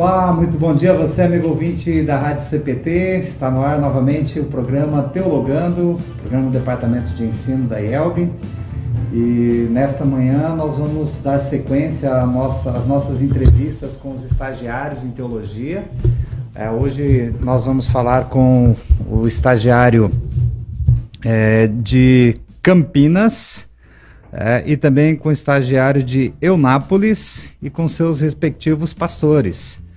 Olá, muito bom dia a você, amigo ouvinte da Rádio CPT. Está no ar novamente o programa Teologando, programa do Departamento de Ensino da IELB. E nesta manhã nós vamos dar sequência às nossa, às nossas entrevistas com os estagiários em teologia. É, hoje nós vamos falar com o estagiário é, de Campinas, é, e também com o estagiário de Eunápolis e com seus respectivos pastores.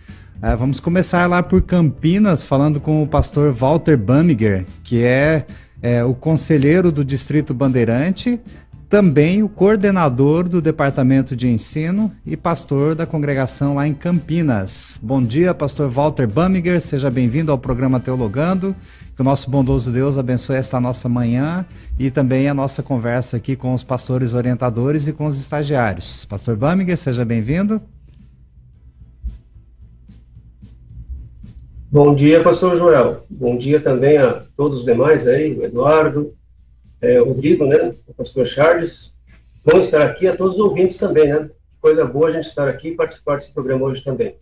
É, vamos começar lá por Campinas, falando com o pastor Walter Bamiger, que é, é o conselheiro do Distrito Bandeirante, também o coordenador do Departamento de Ensino e pastor da congregação lá em Campinas. Bom dia, pastor Walter Bamiger, seja bem-vindo ao programa Teologando. Que o nosso bondoso Deus abençoe esta nossa manhã e também a nossa conversa aqui com os pastores orientadores e com os estagiários. Pastor Bamiger, seja bem-vindo. Bom dia, pastor Joel. Bom dia também a todos os demais aí, o Eduardo, é, Rodrigo, né, o pastor Charles. Bom estar aqui a todos os ouvintes também, né? Coisa boa a gente estar aqui e participar desse programa hoje também.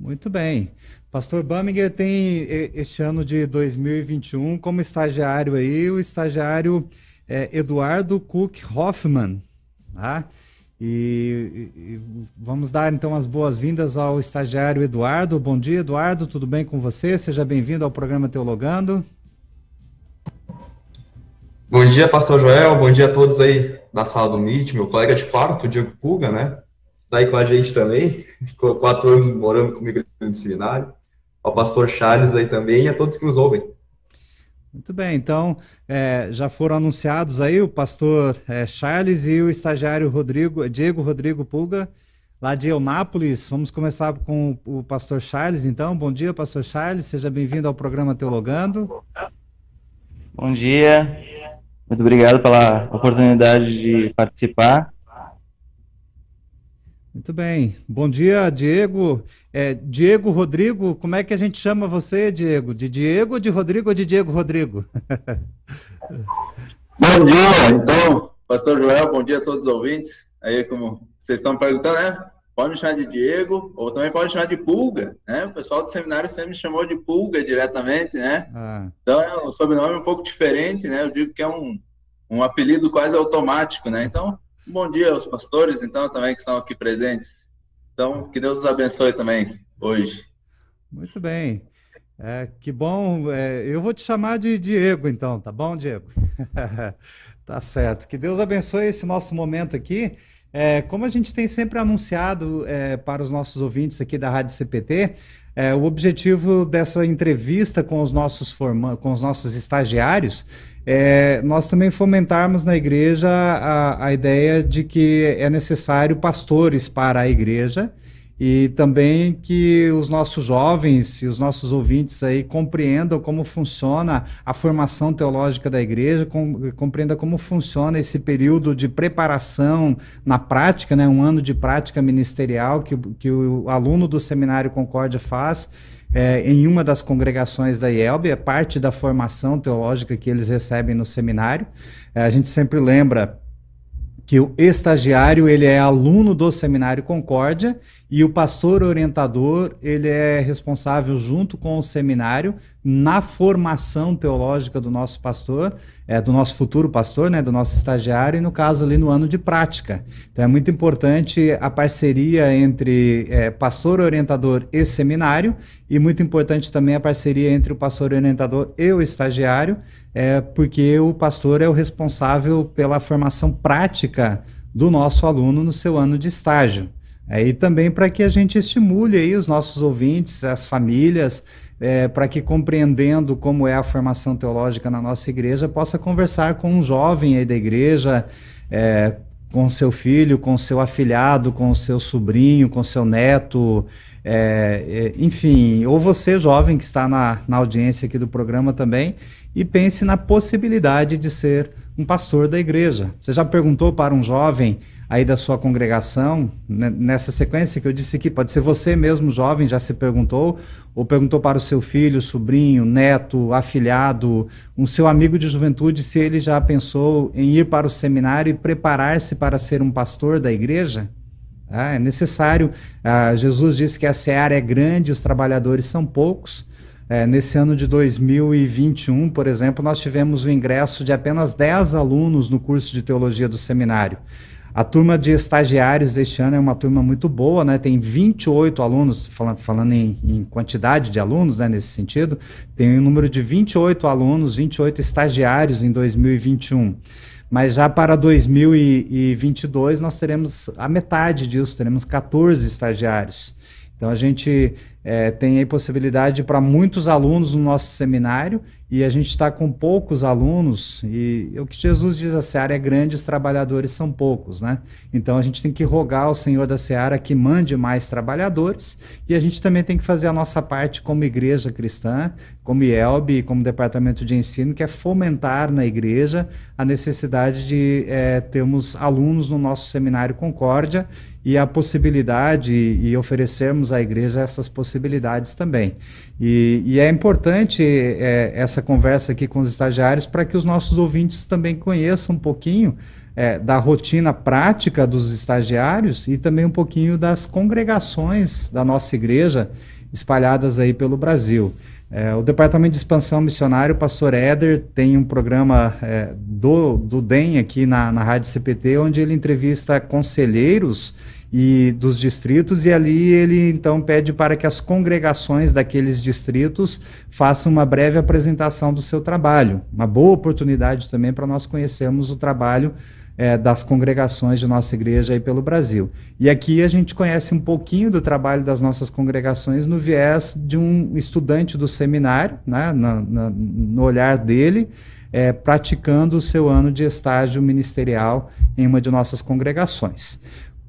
Muito bem. Pastor Baminger tem este ano de 2021 como estagiário aí, o estagiário é, Eduardo Cook Hoffman. Tá? E, e, vamos dar então as boas-vindas ao estagiário Eduardo. Bom dia, Eduardo, tudo bem com você? Seja bem-vindo ao programa Teologando. Bom dia, pastor Joel, bom dia a todos aí da sala do Meet, meu colega de quarto, Diego Puga, né? Tá aí com a gente também, ficou quatro anos morando comigo no seminário. Ao pastor Charles aí também e a todos que nos ouvem. Muito bem, então é, já foram anunciados aí o pastor é, Charles e o estagiário Rodrigo, Diego Rodrigo Pulga, lá de Eunápolis. Vamos começar com o pastor Charles, então. Bom dia, pastor Charles, seja bem-vindo ao programa Teologando. Bom dia, muito obrigado pela oportunidade de participar. Muito bem. Bom dia, Diego. É, Diego Rodrigo, como é que a gente chama você, Diego? De Diego, de Rodrigo ou de Diego Rodrigo? bom dia, então, Pastor Joel, bom dia a todos os ouvintes. Aí, como vocês estão perguntando, né? Pode me chamar de Diego, ou também pode me chamar de Pulga, né? O pessoal do seminário sempre me chamou de Pulga diretamente, né? Ah. Então é um sobrenome um pouco diferente, né? Eu digo que é um, um apelido quase automático, né? Então, bom dia aos pastores, então, também que estão aqui presentes. Então, que Deus os abençoe também hoje. Muito bem. É, que bom. É, eu vou te chamar de Diego, então, tá bom, Diego? tá certo. Que Deus abençoe esse nosso momento aqui. É, como a gente tem sempre anunciado é, para os nossos ouvintes aqui da Rádio CPT, é, o objetivo dessa entrevista com os nossos, forma com os nossos estagiários é nós também fomentarmos na igreja a, a ideia de que é necessário pastores para a igreja e também que os nossos jovens e os nossos ouvintes aí compreendam como funciona a formação teológica da igreja, com, compreenda como funciona esse período de preparação na prática, né, um ano de prática ministerial que, que o aluno do Seminário Concórdia faz é, em uma das congregações da IELB, é parte da formação teológica que eles recebem no seminário. É, a gente sempre lembra que o estagiário ele é aluno do Seminário Concórdia e o pastor orientador ele é responsável junto com o seminário na formação teológica do nosso pastor, é, do nosso futuro pastor, né, do nosso estagiário e no caso ali no ano de prática. Então é muito importante a parceria entre é, pastor orientador e seminário e muito importante também a parceria entre o pastor orientador e o estagiário é porque o pastor é o responsável pela formação prática do nosso aluno no seu ano de estágio. É, e também para que a gente estimule aí os nossos ouvintes, as famílias, é, para que compreendendo como é a formação teológica na nossa igreja, possa conversar com um jovem aí da igreja, é, com seu filho, com seu afilhado, com seu sobrinho, com seu neto, é, é, enfim, ou você jovem que está na, na audiência aqui do programa também, e pense na possibilidade de ser um pastor da igreja. Você já perguntou para um jovem aí da sua congregação, né, nessa sequência que eu disse aqui, pode ser você mesmo, jovem, já se perguntou, ou perguntou para o seu filho, sobrinho, neto, afilhado, um seu amigo de juventude, se ele já pensou em ir para o seminário e preparar-se para ser um pastor da igreja? Ah, é necessário. Ah, Jesus disse que a seara é grande, os trabalhadores são poucos. É, nesse ano de 2021, por exemplo, nós tivemos o ingresso de apenas 10 alunos no curso de teologia do seminário. A turma de estagiários este ano é uma turma muito boa, né? Tem 28 alunos, falando, falando em, em quantidade de alunos, né, nesse sentido, tem um número de 28 alunos, 28 estagiários em 2021. Mas já para 2022 nós teremos a metade disso, teremos 14 estagiários. Então a gente é, tem aí possibilidade para muitos alunos no nosso seminário e a gente está com poucos alunos e o que Jesus diz, a seara é grande, os trabalhadores são poucos, né? Então a gente tem que rogar ao Senhor da seara que mande mais trabalhadores e a gente também tem que fazer a nossa parte como igreja cristã, como IELB como departamento de ensino, que é fomentar na igreja a necessidade de é, termos alunos no nosso seminário Concórdia e a possibilidade e oferecermos à igreja essas possibilidades também. E, e é importante é, essa conversa aqui com os estagiários para que os nossos ouvintes também conheçam um pouquinho é, da rotina prática dos estagiários e também um pouquinho das congregações da nossa igreja espalhadas aí pelo Brasil. É, o Departamento de Expansão Missionário, o pastor Éder, tem um programa é, do, do DEM aqui na, na Rádio CPT, onde ele entrevista conselheiros e dos distritos, e ali ele então pede para que as congregações daqueles distritos façam uma breve apresentação do seu trabalho. Uma boa oportunidade também para nós conhecermos o trabalho é, das congregações de nossa igreja aí pelo Brasil. E aqui a gente conhece um pouquinho do trabalho das nossas congregações no viés de um estudante do seminário, né, na, na, no olhar dele, é, praticando o seu ano de estágio ministerial em uma de nossas congregações.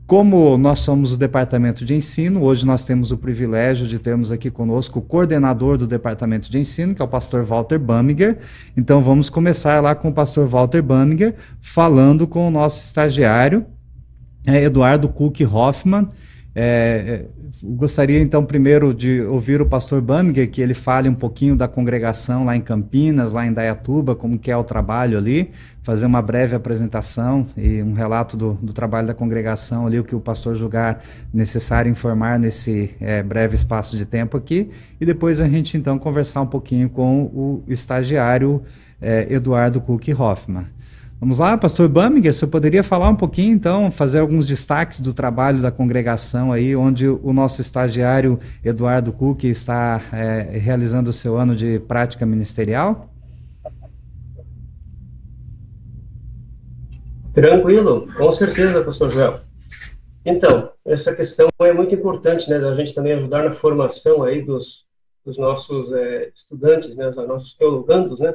Como nós somos o departamento de ensino, hoje nós temos o privilégio de termos aqui conosco o coordenador do departamento de ensino, que é o pastor Walter Bamiger. Então vamos começar lá com o pastor Walter Bamiger, falando com o nosso estagiário, é, Eduardo Cook Hoffman. É, é gostaria então primeiro de ouvir o pastor Bamiger, que ele fale um pouquinho da congregação lá em Campinas, lá em Dayatuba, como que é o trabalho ali, fazer uma breve apresentação e um relato do, do trabalho da congregação ali, o que o pastor julgar necessário informar nesse é, breve espaço de tempo aqui, e depois a gente então conversar um pouquinho com o estagiário é, Eduardo Cook Hoffman. Vamos lá, pastor Baminger, você poderia falar um pouquinho, então, fazer alguns destaques do trabalho da congregação aí, onde o nosso estagiário Eduardo Cook está é, realizando o seu ano de prática ministerial? Tranquilo, com certeza, pastor Joel. Então, essa questão é muito importante, né, da gente também ajudar na formação aí dos, dos nossos é, estudantes, né, os nossos teologandos, né,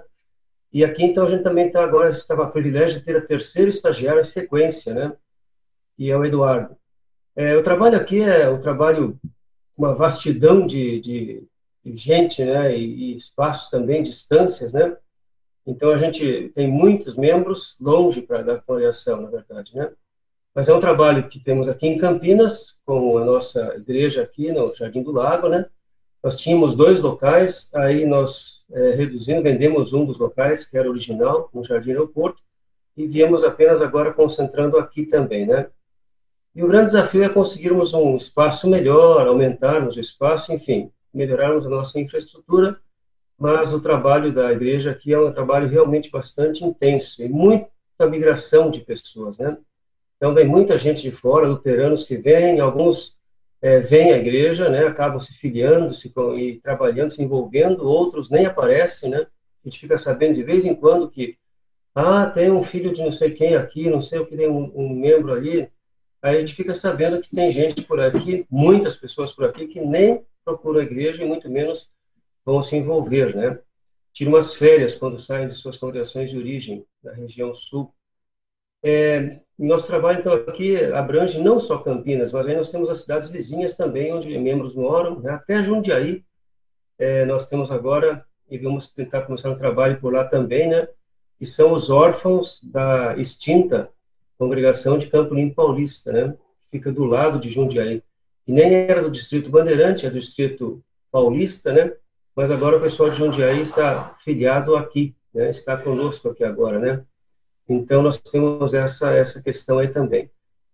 e aqui, então, a gente também está agora, estava a privilégio de ter a terceira estagiária em sequência, né? E é o Eduardo. É, o trabalho aqui é o trabalho, uma vastidão de, de, de gente, né? E, e, espaço também, distâncias, né? Então, a gente tem muitos membros longe para da congregação, na verdade, né? Mas é um trabalho que temos aqui em Campinas, com a nossa igreja aqui no Jardim do Lago, né? Nós tínhamos dois locais, aí nós é, reduzindo, vendemos um dos locais, que era original, no Jardim Aeroporto, e viemos apenas agora concentrando aqui também, né? E o grande desafio é conseguirmos um espaço melhor, aumentarmos o espaço, enfim, melhorarmos a nossa infraestrutura, mas o trabalho da igreja aqui é um trabalho realmente bastante intenso e muita migração de pessoas, né? Então vem muita gente de fora, luteranos que vêm, alguns é, vêm à igreja, né, acabam se filiando se, e trabalhando, se envolvendo, outros nem aparecem, né, a gente fica sabendo de vez em quando que, ah, tem um filho de não sei quem aqui, não sei o que, tem um, um membro ali, aí a gente fica sabendo que tem gente por aqui, muitas pessoas por aqui, que nem procuram a igreja e muito menos vão se envolver, né, tiram umas férias quando saem de suas congregações de origem, da região sul, é, nosso trabalho, então, aqui abrange não só Campinas, mas aí nós temos as cidades vizinhas também, onde membros moram, né? até Jundiaí, é, nós temos agora, e vamos tentar começar um trabalho por lá também, né? que são os órfãos da extinta congregação de Campo Limpo Paulista, né? que fica do lado de Jundiaí, que nem era do Distrito Bandeirante, é do Distrito Paulista, né? mas agora o pessoal de Jundiaí está filiado aqui, né? está conosco aqui agora, né? Então, nós temos essa, essa questão aí também.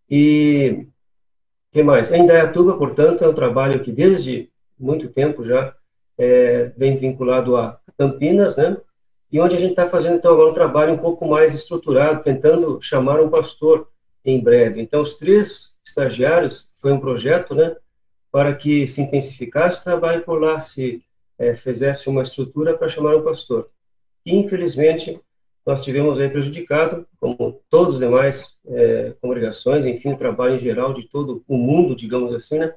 E que mais? Em Dayatuba, portanto, é um trabalho que desde muito tempo já é, vem vinculado a Campinas, né? E onde a gente está fazendo, então, agora um trabalho um pouco mais estruturado, tentando chamar um pastor em breve. Então, os três estagiários, foi um projeto, né? Para que se intensificasse o trabalho por lá, se é, fizesse uma estrutura para chamar um pastor. E, infelizmente, nós tivemos aí prejudicado, como todos os demais é, congregações, enfim, o trabalho em geral de todo o mundo, digamos assim, né,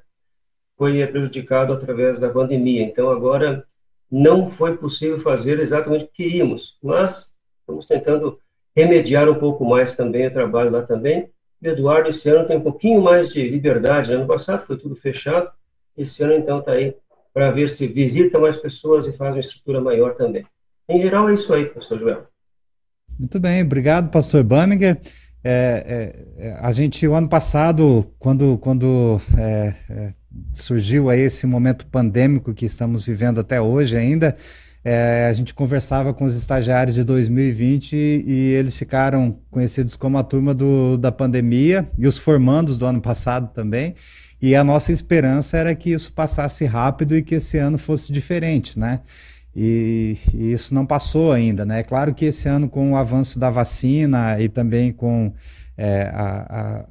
foi prejudicado através da pandemia. Então, agora, não foi possível fazer exatamente o que queríamos, mas estamos tentando remediar um pouco mais também o trabalho lá também. O Eduardo, esse ano, tem um pouquinho mais de liberdade. Ano passado foi tudo fechado, esse ano, então, está aí para ver se visita mais pessoas e faz uma estrutura maior também. Em geral, é isso aí, pastor Joel. Muito bem, obrigado, pastor Baminger. É, é, é, a gente, o ano passado, quando, quando é, é, surgiu aí esse momento pandêmico que estamos vivendo até hoje ainda, é, a gente conversava com os estagiários de 2020 e, e eles ficaram conhecidos como a turma do, da pandemia e os formandos do ano passado também. E a nossa esperança era que isso passasse rápido e que esse ano fosse diferente, né? E, e, isso não passou ainda, né? É claro que esse ano, com o avanço da vacina e também com é, a, a,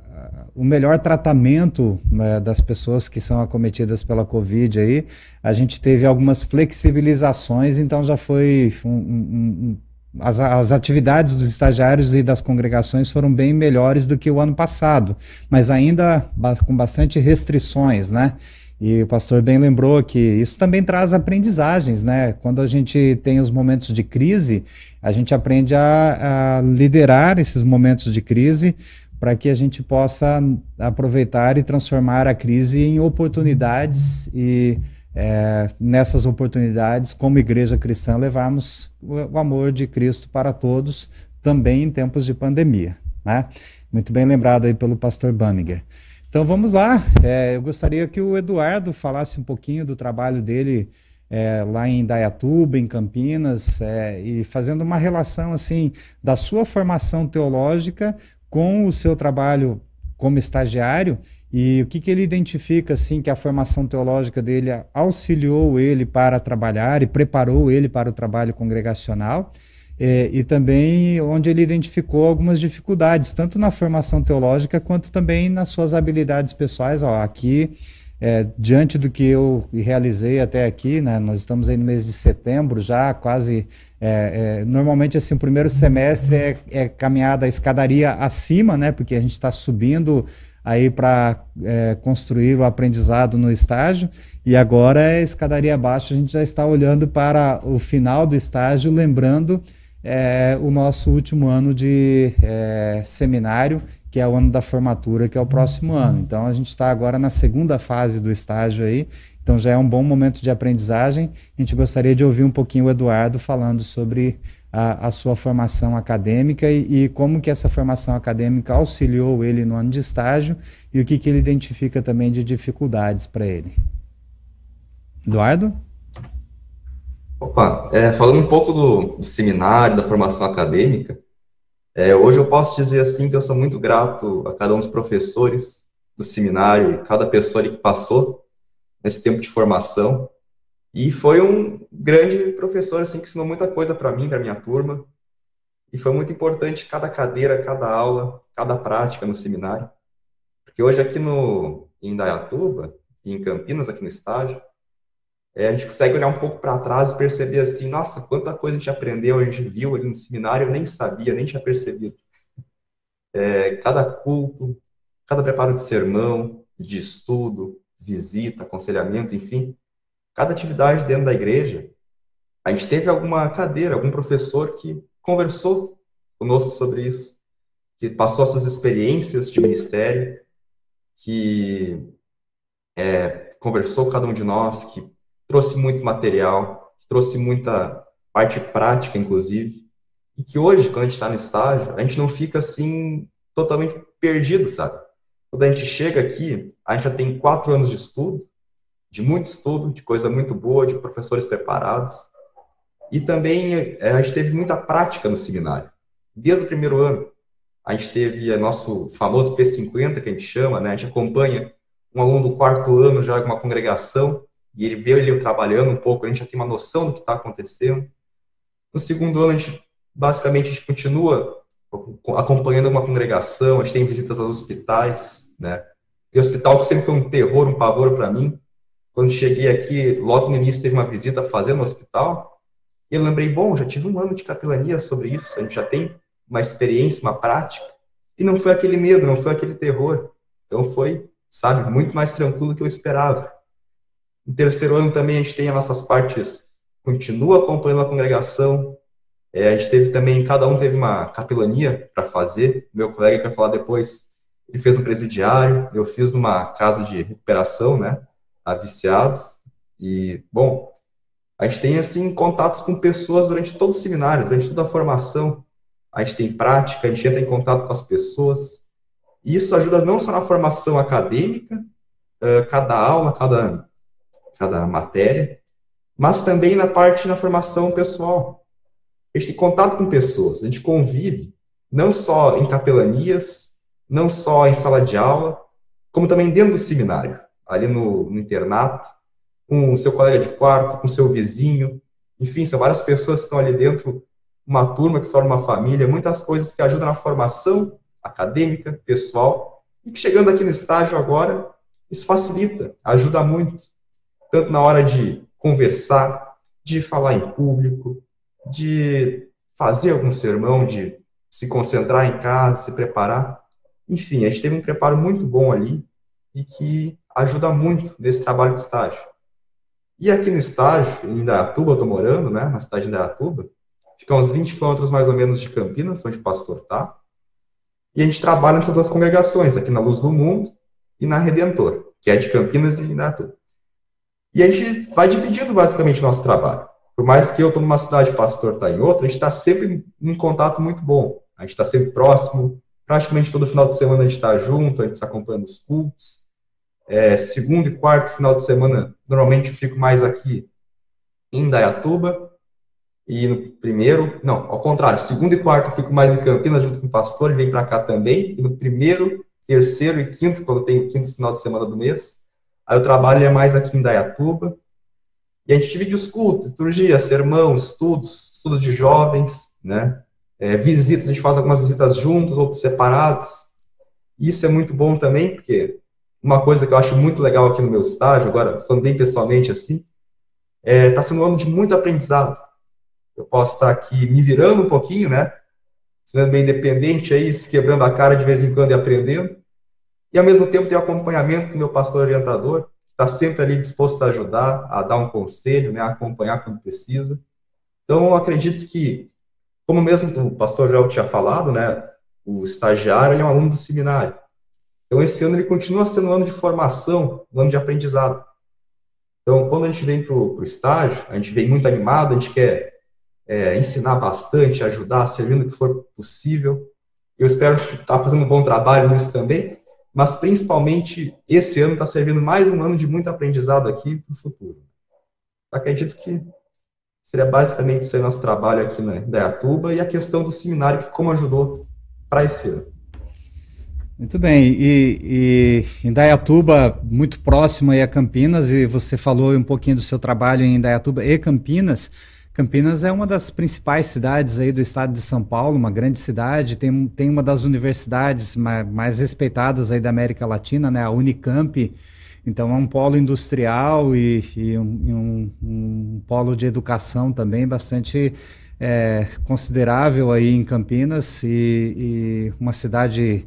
o melhor tratamento né, das pessoas que são acometidas pela Covid aí, a gente teve algumas flexibilizações, então já foi um, um, um, as, as atividades dos estagiários e das congregações foram bem melhores do que o ano passado, mas ainda com bastante restrições, né? E o pastor bem lembrou que isso também traz aprendizagens, né? Quando a gente tem os momentos de crise, a gente aprende a, a liderar esses momentos de crise para que a gente possa aproveitar e transformar a crise em oportunidades e é, nessas oportunidades, como igreja cristã, levarmos o amor de Cristo para todos, também em tempos de pandemia. Né? Muito bem lembrado aí pelo pastor Baminger. Então vamos lá. É, eu gostaria que o Eduardo falasse um pouquinho do trabalho dele é, lá em Dayatuba, em Campinas, é, e fazendo uma relação assim da sua formação teológica com o seu trabalho como estagiário e o que, que ele identifica assim que a formação teológica dele auxiliou ele para trabalhar e preparou ele para o trabalho congregacional é, e também onde ele identificou algumas dificuldades, tanto na formação teológica quanto também nas suas habilidades pessoais. Ó, aqui, é, diante do que eu realizei até aqui, né, nós estamos aí no mês de setembro já, quase. É, é normalmente, assim, o primeiro semestre é, é caminhada a escadaria acima, né, porque a gente está subindo aí para é, construir o aprendizado no estágio, e agora é escadaria abaixo, a gente já está olhando para o final do estágio, lembrando é, o nosso último ano de é, seminário, que é o ano da formatura, que é o próximo ano. Então a gente está agora na segunda fase do estágio aí, então já é um bom momento de aprendizagem. A gente gostaria de ouvir um pouquinho o Eduardo falando sobre a, a sua formação acadêmica e, e, como que essa formação acadêmica auxiliou ele no ano de estágio e o que, que ele identifica também de dificuldades para ele. Eduardo? Opa, é, falando um pouco do, do, seminário, da formação acadêmica, é, hoje eu posso dizer assim que eu sou muito grato a cada um dos professores do seminário, cada pessoa que passou nesse tempo de formação. E foi um grande professor assim que ensinou muita coisa para mim, para minha turma. E foi muito importante cada cadeira, cada aula, cada prática no seminário. Porque hoje aqui no em Indaiatuba e em Campinas, aqui no estágio, é, a gente consegue olhar um pouco para trás e perceber assim, nossa, quanta coisa a gente aprendeu, a gente viu ali no seminário, eu nem sabia, nem tinha percebido. É, cada culto, cada preparo de sermão, de estudo, visita, aconselhamento, enfim, cada atividade dentro da igreja, a gente teve alguma cadeira, algum professor que conversou conosco sobre isso, que passou as suas experiências de ministério, que é, conversou com cada um de nós, que trouxe muito material, trouxe muita parte prática, inclusive, e que hoje, quando a gente está no estágio, a gente não fica assim totalmente perdido, sabe? Quando a gente chega aqui, a gente já tem quatro anos de estudo, de muito estudo, de coisa muito boa, de professores preparados, e também é, a gente teve muita prática no seminário. Desde o primeiro ano, a gente teve o nosso famoso P50, que a gente chama, né? A gente acompanha um aluno do quarto ano já com uma congregação, e ele vê ele trabalhando um pouco, a gente já tem uma noção do que está acontecendo. No segundo ano, a gente, basicamente, a gente continua acompanhando uma congregação, a gente tem visitas aos hospitais, né? E hospital que sempre foi um terror, um pavor para mim. Quando cheguei aqui, logo no início teve uma visita fazendo no hospital, e eu lembrei, bom, já tive um ano de capelania sobre isso, a gente já tem uma experiência, uma prática, e não foi aquele medo, não foi aquele terror. Então foi, sabe, muito mais tranquilo do que eu esperava. No terceiro ano também a gente tem as nossas partes, continua acompanhando a congregação, é, a gente teve também, cada um teve uma capelania para fazer. Meu colega que vai falar depois, ele fez um presidiário, eu fiz numa casa de recuperação, né, a viciados. E, bom, a gente tem, assim, contatos com pessoas durante todo o seminário, durante toda a formação. A gente tem prática, a gente entra em contato com as pessoas. E isso ajuda não só na formação acadêmica, cada aula, cada, cada matéria, mas também na parte na formação pessoal. A gente tem contato com pessoas, a gente convive, não só em capelanias, não só em sala de aula, como também dentro do seminário, ali no, no internato, com o seu colega de quarto, com o seu vizinho, enfim, são várias pessoas que estão ali dentro, uma turma que se torna uma família, muitas coisas que ajudam na formação acadêmica, pessoal, e que chegando aqui no estágio agora, isso facilita, ajuda muito, tanto na hora de conversar, de falar em público, de fazer algum sermão, de se concentrar em casa, se preparar. Enfim, a gente teve um preparo muito bom ali e que ajuda muito nesse trabalho de estágio. E aqui no estágio, em Indaiatuba, eu estou morando, né, na cidade de Indaiatuba, fica uns 20 quilômetros mais ou menos de Campinas, onde o pastor está. E a gente trabalha nessas duas congregações, aqui na Luz do Mundo e na Redentor, que é de Campinas e Indaiatuba. E a gente vai dividindo basicamente o nosso trabalho. Por mais que eu estou numa cidade o pastor está em outra, a gente está sempre em contato muito bom. A gente está sempre próximo. Praticamente todo final de semana a gente está junto, a gente está acompanhando os cultos. É, segundo e quarto final de semana, normalmente eu fico mais aqui em Dayatuba. E no primeiro, não, ao contrário, segundo e quarto eu fico mais em Campinas junto com o pastor, ele vem para cá também. E no primeiro, terceiro e quinto, quando tem o quinto final de semana do mês, aí o trabalho é mais aqui em Dayatuba. E a gente divide os cultos, liturgia, sermão, estudos, estudos de jovens, né? É, visitas, a gente faz algumas visitas juntos, outras separadas. Isso é muito bom também, porque uma coisa que eu acho muito legal aqui no meu estágio, agora falando bem pessoalmente assim, está é, sendo um ano de muito aprendizado. Eu posso estar aqui me virando um pouquinho, né? Sendo bem independente aí, se quebrando a cara de vez em quando e aprendendo. E ao mesmo tempo ter acompanhamento do meu pastor orientador, está sempre ali disposto a ajudar, a dar um conselho, né, a acompanhar quando precisa. Então, eu acredito que, como mesmo o pastor Joel tinha falado, né, o estagiário é um aluno do seminário. Então, esse ano ele continua sendo um ano de formação, um ano de aprendizado. Então, quando a gente vem para o estágio, a gente vem muito animado, a gente quer é, ensinar bastante, ajudar, servindo o que for possível. Eu espero estar tá fazendo um bom trabalho nisso também, mas principalmente esse ano está servindo mais um ano de muito aprendizado aqui para o futuro. Acredito que seria basicamente esse nosso trabalho aqui na Indaiatuba e a questão do seminário que como ajudou para esse ano. Muito bem, e, e Indaiatuba, muito próximo aí a Campinas, e você falou um pouquinho do seu trabalho em Indaiatuba e Campinas, Campinas é uma das principais cidades aí do estado de São Paulo, uma grande cidade, tem, tem uma das universidades mais, mais respeitadas aí da América Latina, né, a Unicamp, então é um polo industrial e, e um, um, um, polo de educação também bastante é, considerável aí em Campinas e, e uma cidade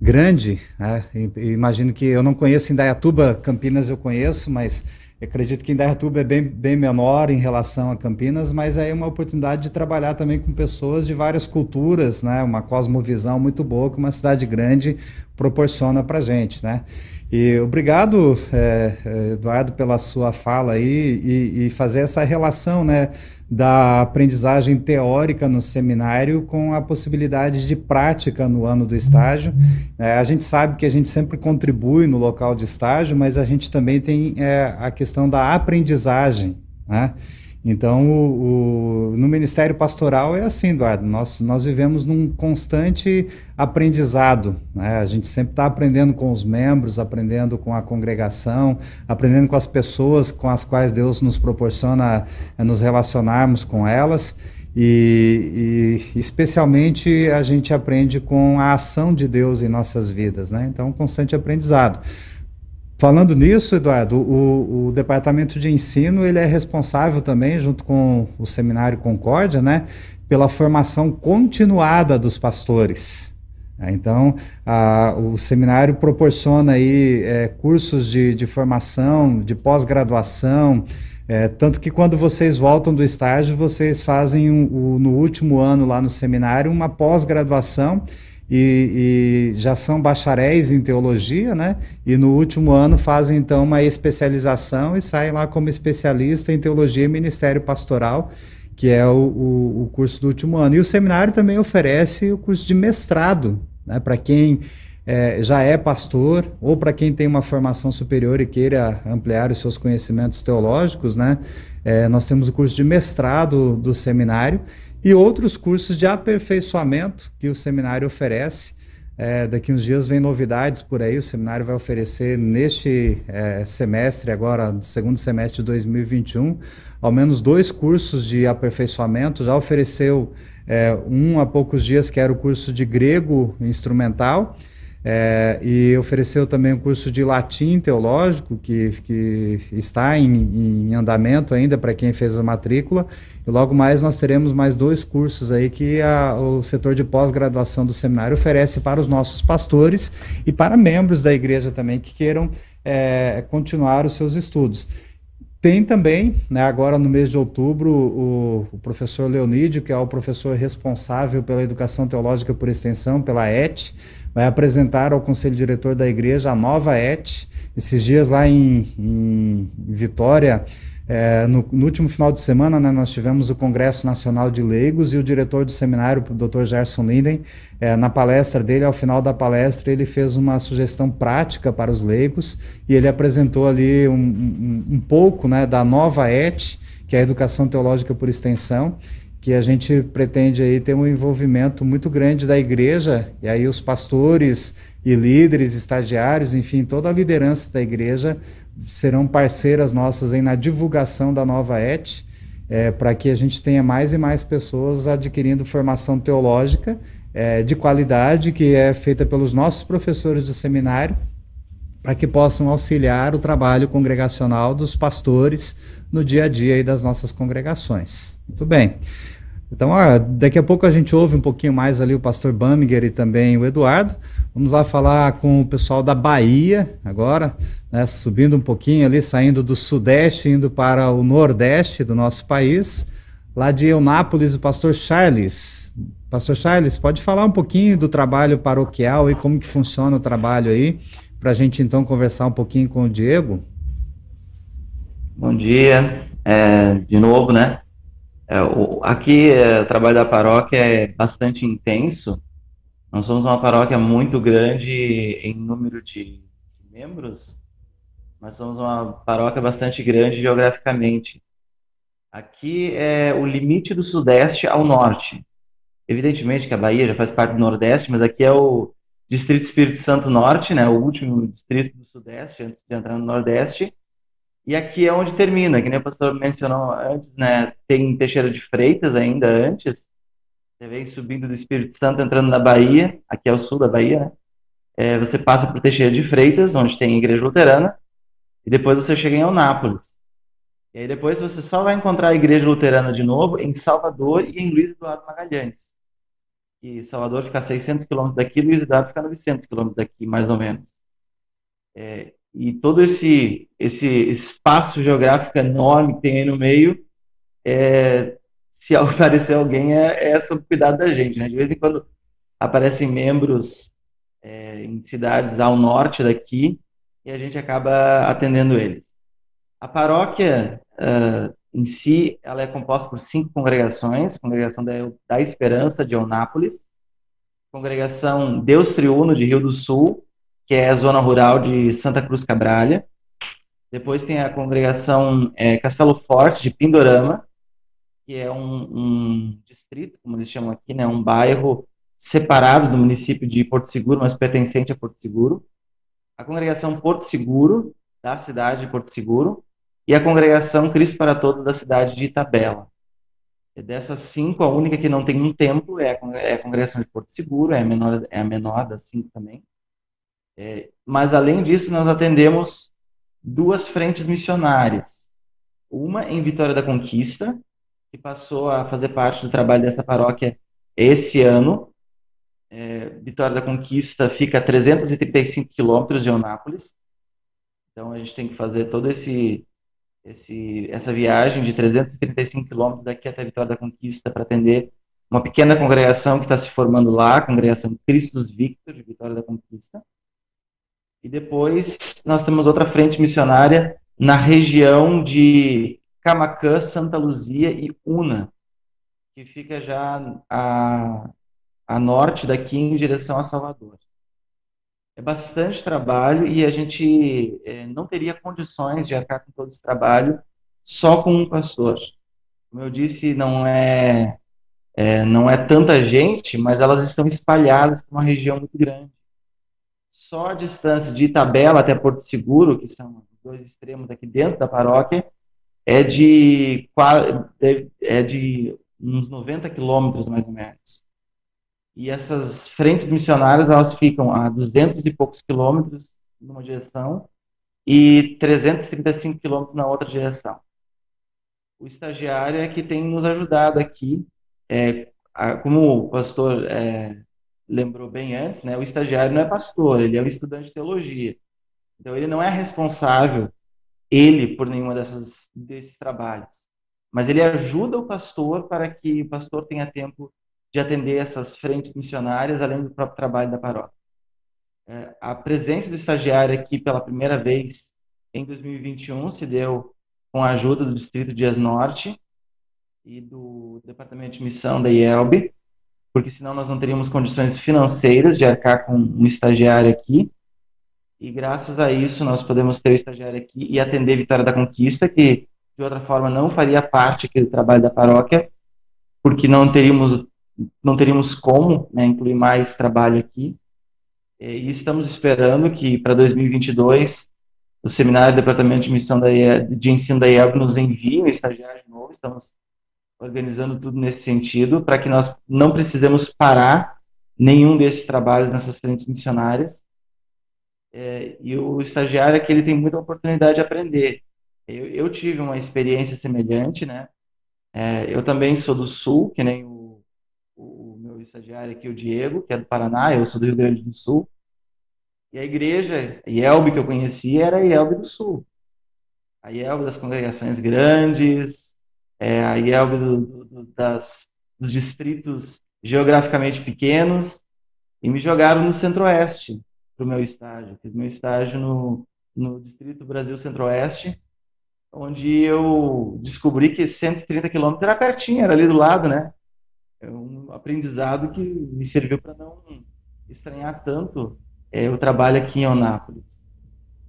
grande, né? imagino que eu não conheço Indaiatuba, Campinas eu conheço, mas eu acredito que Indaiatuba é bem, bem menor em relação a Campinas, mas é uma oportunidade de trabalhar também com pessoas de várias culturas, né? Uma cosmovisão muito boa que uma cidade grande proporciona para gente, né? E obrigado, é, é, Eduardo, pela sua fala aí e, e, fazer essa relação, né, da aprendizagem teórica no seminário com a possibilidade de prática no ano do estágio. É, a gente sabe que a gente sempre contribui no local de estágio, mas a gente também tem é, a questão da aprendizagem, né? Então, o, o, no Ministério Pastoral é assim, Eduardo, nós, nós vivemos num constante aprendizado, né? a gente sempre está aprendendo com os membros, aprendendo com a congregação, aprendendo com as pessoas com as quais Deus nos proporciona é, nos relacionarmos com elas, e, e, especialmente a gente aprende com a ação de Deus em nossas vidas, né? então, um constante aprendizado. Falando nisso, Eduardo, o, o, departamento de ensino ele é responsável também, junto com o seminário Concórdia, né, pela formação continuada dos pastores. É, então, a, o seminário proporciona aí é, cursos de, de, formação, de pós-graduação, é, tanto que quando vocês voltam do estágio, vocês fazem um, um, no último ano lá no seminário uma pós-graduação e, e, já são bacharéis em teologia, né? E no último ano fazem então uma especialização e saem lá como especialista em teologia e ministério pastoral, que é o, o, o curso do último ano. E o seminário também oferece o curso de mestrado, né? Para quem é, já é pastor ou para quem tem uma formação superior e queira ampliar os seus conhecimentos teológicos, né? É, nós temos o curso de mestrado do seminário e outros cursos de aperfeiçoamento que o seminário oferece. É, daqui uns dias vem novidades por aí. O seminário vai oferecer neste é, semestre, agora, segundo semestre de 2021, ao menos dois cursos de aperfeiçoamento. Já ofereceu é, um há poucos dias, que era o curso de grego instrumental, é, e ofereceu também um curso de latim teológico, que, que está em, em andamento ainda para quem fez a matrícula. E logo mais nós teremos mais dois cursos aí que a, o setor de pós-graduação do seminário oferece para os nossos pastores e para membros da igreja também que queiram é, continuar os seus estudos. Tem também, né, agora no mês de outubro, o, o, professor Leonídio, que é o professor responsável pela educação teológica por extensão, pela ET, vai apresentar ao conselho diretor da igreja a nova ET. Esses dias lá em, em Vitória, é, no, no, último final de semana, né, nós tivemos o Congresso Nacional de Leigos e o diretor do seminário, o Dr. Gerson Linden, é, na palestra dele, ao final da palestra, ele fez uma sugestão prática para os leigos e ele apresentou ali um, um, um pouco né, da nova ET, que é a Educação Teológica por Extensão, que a gente pretende aí ter um envolvimento muito grande da igreja, e aí os pastores e líderes, estagiários, enfim, toda a liderança da igreja serão parceiras nossas aí na divulgação da nova ET, é, para que a gente tenha mais e mais pessoas adquirindo formação teológica é, de qualidade, que é feita pelos nossos professores do seminário, para que possam auxiliar o trabalho congregacional dos pastores no dia a dia das nossas congregações. Muito bem. Então, ó, daqui a pouco a gente ouve um pouquinho mais ali o pastor Baminger e também o Eduardo. Vamos lá falar com o pessoal da Bahia agora, né, subindo um pouquinho ali, saindo do sudeste, indo para o nordeste do nosso país. Lá de Eunápolis, o pastor Charles. Pastor Charles, pode falar um pouquinho do trabalho paroquial e como que funciona o trabalho aí, para a gente então conversar um pouquinho com o Diego? Bom dia, é, de novo, né? É, o, aqui, é, o trabalho da paróquia é bastante intenso. Nós somos uma paróquia muito grande em número de membros, mas somos uma paróquia bastante grande geograficamente. Aqui é o limite do Sudeste ao Norte. Evidentemente que a Bahia já faz parte do Nordeste, mas aqui é o Distrito Espírito Santo Norte, né, o último distrito do Sudeste, antes de entrar no Nordeste. E aqui é onde termina, que nem o pastor mencionou antes, né? Tem Teixeira de Freitas ainda antes. Você vem subindo do Espírito Santo, entrando na Bahia, aqui é o sul da Bahia, né? É, você passa por Teixeira de Freitas, onde tem igreja luterana, e depois você chega em Eunápolis. E aí depois você só vai encontrar a igreja luterana de novo em Salvador e em Luiz Eduardo Magalhães. E Salvador fica a 600 quilômetros daqui, Luiz Eduardo fica a 900 quilômetros daqui, mais ou menos. É, e todo esse, esse espaço geográfico enorme que tem aí no meio, é, se aparecer alguém, é, é sob cuidado da gente. Né? De vez em quando aparecem membros é, em cidades ao norte daqui e a gente acaba atendendo eles. A paróquia uh, em si, ela é composta por cinco congregações, congregação da, da Esperança de Eunápolis, congregação Deus Triuno de Rio do Sul, que é a zona rural de Santa Cruz Cabralha. Depois tem a congregação é, Castelo Forte de Pindorama, que é um, um distrito, como eles chamam aqui, né, um bairro separado do município de Porto Seguro, mas pertencente a Porto Seguro. A congregação Porto Seguro, da cidade de Porto Seguro, e a congregação Cristo para Todos, da cidade de Itabela. E dessas cinco, a única que não tem um templo é a, é congregação de Porto Seguro, é a menor, é a menor das cinco também. É, mas, além disso, nós atendemos duas frentes missionárias. Uma em Vitória da Conquista, que passou a fazer parte do trabalho dessa paróquia esse ano. É, Vitória da Conquista fica a 335 quilômetros de Eunápolis. Então a gente tem que fazer todo esse, esse essa viagem de 335 quilômetros daqui até Vitória da Conquista para atender uma pequena congregação que está se formando lá, a congregação Cristos Victor de Vitória da Conquista. E depois nós temos outra frente missionária na região de Camacã, Santa Luzia e Una, que fica já a, a norte daqui em direção a Salvador. É bastante trabalho e a gente é, não teria condições de arcar com todo esse trabalho só com um pastor. Como eu disse, não é, é não é tanta gente, mas elas estão espalhadas por uma região muito grande. Só a distância de Itabela até Porto Seguro, que são os dois extremos aqui dentro da paróquia, é de, é de uns 90 quilômetros, mais ou menos. E essas frentes missionárias, elas ficam a 200 e poucos quilômetros numa direção e 335 quilômetros na outra direção. O estagiário é que tem nos ajudado aqui, é, como o pastor é, lembrou bem antes, né, o estagiário não é pastor, ele é um estudante de teologia. Então, ele não é responsável ele por nenhuma dessas desses trabalhos, mas ele ajuda o pastor para que o pastor tenha tempo de atender essas frentes missionárias, além do próprio trabalho da paróquia. É, a presença do estagiário aqui pela primeira vez em 2021 se deu com a ajuda do Distrito Dias Norte e do Departamento de Missão da IELB, porque senão nós não teríamos condições financeiras de arcar com um estagiário aqui. E graças a isso nós podemos ter o estagiário aqui e atender Vitória da Conquista, que de outra forma não faria parte aqui do trabalho da paróquia, porque não teríamos não teríamos como né, incluir mais trabalho aqui. E estamos esperando que para 2022 o seminário do Departamento de Missão da de Ensino da IELB nos envie um estagiário novo. Estamos organizando tudo nesse sentido para que nós não precisemos parar nenhum desses trabalhos nessas frentes missionárias é, e o estagiário aqui ele tem muita oportunidade de aprender. Eu, eu tive uma experiência semelhante, né? É, eu também sou do Sul, que nem o, o meu estagiário aqui, o Diego, que é do Paraná, eu sou do Rio Grande do Sul. E a igreja IELB que eu conheci era a IELB do Sul. A IELB das congregações grandes, é, a IELB do, do, das, dos distritos geograficamente pequenos, e me jogaram no Centro-Oeste para o meu estágio. Fiz meu estágio no, no Distrito Brasil Centro-Oeste, onde eu descobri que 130 quilômetros era pertinho, era ali do lado, né? É um aprendizado que me serviu para não estranhar tanto é, o trabalho aqui em Onápolis.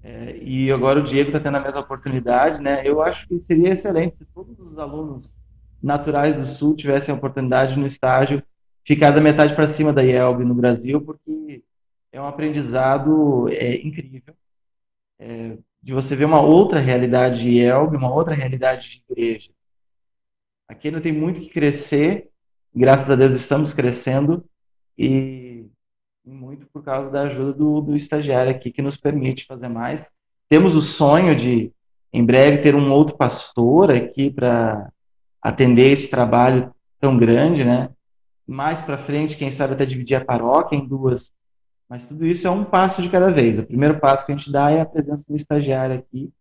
É, e agora o Diego está tendo a mesma oportunidade, né? Eu acho que seria excelente se todos os alunos naturais do Sul tivessem a oportunidade no estágio ficar da metade para cima da IELB no Brasil, porque é um aprendizado é, incrível é, de você ver uma outra realidade de IELB, uma outra realidade de igreja. Aqui ainda tem muito que crescer, graças a Deus estamos crescendo e muito por causa da ajuda do, do estagiário aqui que nos permite fazer mais. Temos o sonho de, em breve, ter um outro pastor aqui para atender esse trabalho tão grande, né? Mais para frente, quem sabe até dividir a paróquia em duas mas tudo isso é um passo de cada vez. O primeiro passo que a gente dá é a presença do estagiário aqui.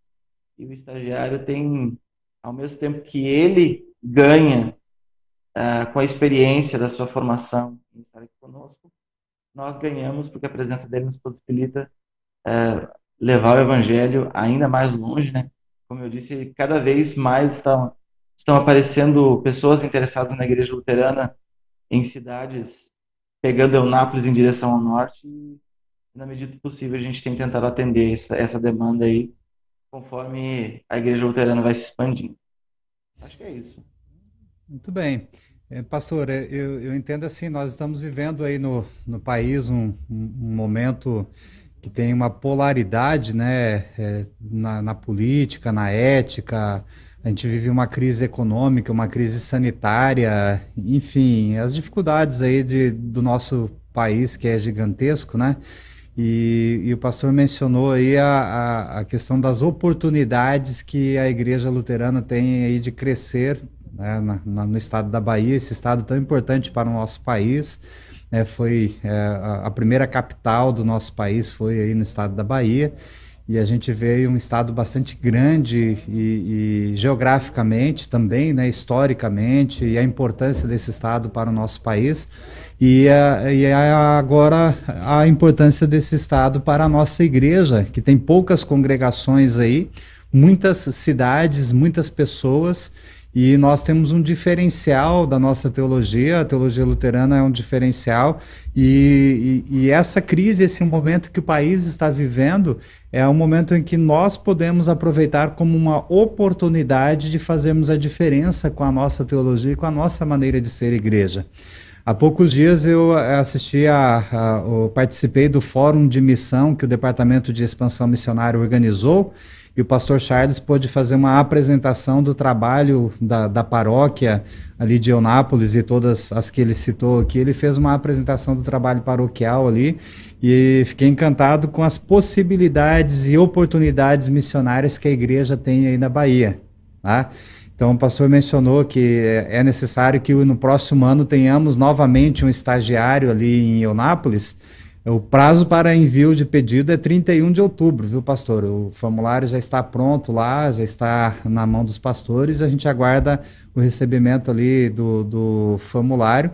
E o estagiário tem, ao mesmo tempo que ele ganha uh, com a experiência da sua formação em estar aqui conosco, nós ganhamos porque a presença dele nos possibilita uh, levar o evangelho ainda mais longe, né? Como eu disse, cada vez mais estão, estão aparecendo pessoas interessadas na igreja luterana em cidades pegando Eunápolis em direção ao norte e, na medida do possível, a gente tem tentado atender essa, essa demanda aí, conforme a igreja luterana vai se expandindo. Acho que é isso. Muito bem. É, pastor, é, eu, eu, entendo assim, nós estamos vivendo aí no, no país um, um, momento que tem uma polaridade né, é, na, na, política, na ética, a gente vive uma crise econômica, uma crise sanitária, enfim, as dificuldades aí de, do nosso país que é gigantesco, né? E, e o pastor mencionou aí a, a, a, questão das oportunidades que a igreja luterana tem aí de crescer né, na, na, no estado da Bahia, esse estado tão importante para o nosso país. É, foi é, a, primeira capital do nosso país foi aí no estado da Bahia e a gente vê um estado bastante grande e, e, geograficamente também, né, historicamente, e a importância desse estado para o nosso país e, a, e a, agora a importância desse estado para a nossa igreja, que tem poucas congregações aí, muitas cidades, muitas pessoas e nós temos um diferencial da nossa teologia, a teologia luterana é um diferencial, e, e, e, essa crise, esse momento que o país está vivendo, é um momento em que nós podemos aproveitar como uma oportunidade de fazermos a diferença com a nossa teologia e com a nossa maneira de ser igreja. Há poucos dias eu assisti a, a, a participei do fórum de missão que o Departamento de Expansão Missionária organizou, e o pastor Charles pôde fazer uma apresentação do trabalho da, da paróquia ali de Eunápolis e todas as que ele citou aqui. Ele fez uma apresentação do trabalho paroquial ali e fiquei encantado com as possibilidades e oportunidades missionárias que a igreja tem aí na Bahia. Tá? Então, o pastor mencionou que é necessário que no próximo ano tenhamos novamente um estagiário ali em Eunápolis o prazo para envio de pedido é 31 de outubro, viu, pastor? O formulário já está pronto lá, já está na mão dos pastores. A gente aguarda o recebimento ali do, do formulário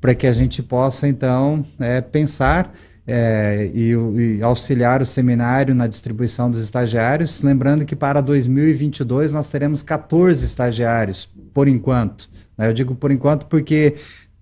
para que a gente possa, então, é, pensar é, e, e, auxiliar o seminário na distribuição dos estagiários. Lembrando que para 2022 nós teremos 14 estagiários, por enquanto. Né? Eu digo por enquanto porque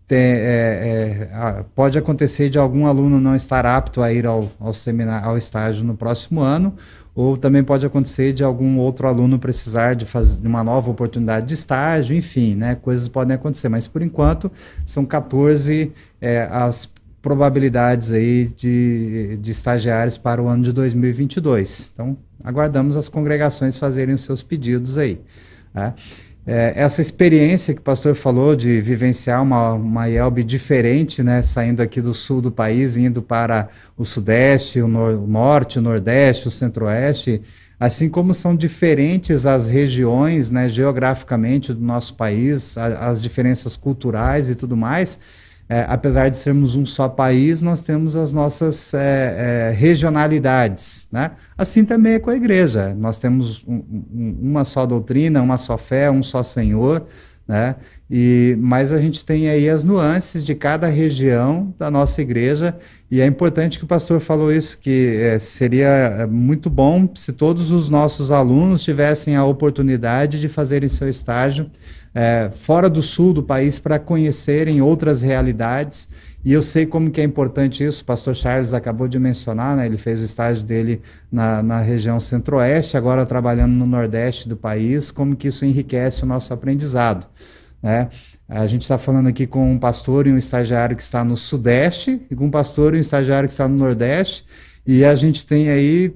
tem, é, é, pode acontecer de algum aluno não estar apto a ir ao, ao, seminário, ao estágio no próximo ano, ou também pode acontecer de algum outro aluno precisar de fazer uma nova oportunidade de estágio, enfim, né, coisas podem acontecer, mas por enquanto são 14 é, as probabilidades aí de, de estagiários para o ano de 2022. Então, aguardamos as congregações fazerem os seus pedidos aí. Né? É, essa experiência que o pastor falou de vivenciar uma, uma IELB diferente, né, saindo aqui do sul do país, indo para o sudeste, o, nor o norte, o nordeste, o centro-oeste, assim como são diferentes as regiões, né, geograficamente do nosso país, a, as diferenças culturais e tudo mais, é, apesar de sermos um só país, nós temos as nossas é, é, regionalidades. Né? Assim também é com a igreja. Nós temos um, um, uma só doutrina, uma só fé, um só Senhor. Né? E, mas a gente tem aí as nuances de cada região da nossa igreja, e é importante que o pastor falou isso, que é, seria é, muito bom se todos os nossos alunos tivessem a oportunidade de fazerem seu estágio é, fora do sul do país para conhecerem outras realidades. E eu sei como que é importante isso. O pastor Charles acabou de mencionar, né? ele fez o estágio dele na, na região centro-oeste, agora trabalhando no nordeste do país, como que isso enriquece o nosso aprendizado. Né? A gente está falando aqui com um pastor e um estagiário que está no sudeste, e com um pastor e um estagiário que está no nordeste, e a gente tem aí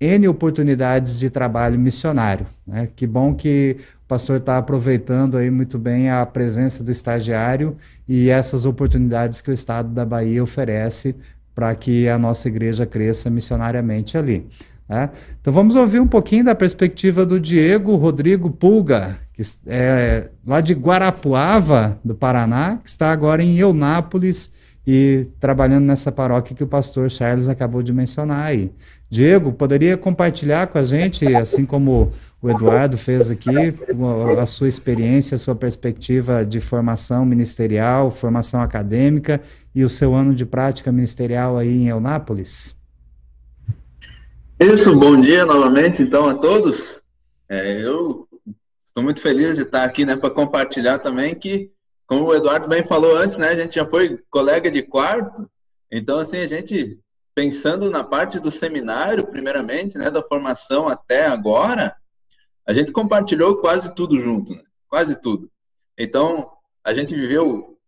N oportunidades de trabalho missionário. Né? Que bom que o pastor está aproveitando aí muito bem a presença do estagiário e essas oportunidades que o Estado da Bahia oferece para que a nossa igreja cresça missionariamente ali. Né? Então vamos ouvir um pouquinho da perspectiva do Diego Rodrigo Pulga, que é lá de Guarapuava, do Paraná, que está agora em Eunápolis, e trabalhando nessa paróquia que o pastor Charles acabou de mencionar aí. Diego, poderia compartilhar com a gente, assim como o Eduardo fez aqui, a sua experiência, a sua perspectiva de formação ministerial, formação acadêmica e o seu ano de prática ministerial aí em Eunápolis? Isso, bom dia novamente então a todos. É, eu estou muito feliz de estar aqui né, para compartilhar também que como o Eduardo bem falou antes, né, a gente já foi colega de quarto, então assim, a gente pensando na parte do seminário, primeiramente, né, da formação até agora, a gente compartilhou quase tudo junto, né? quase tudo. Então, a gente viveu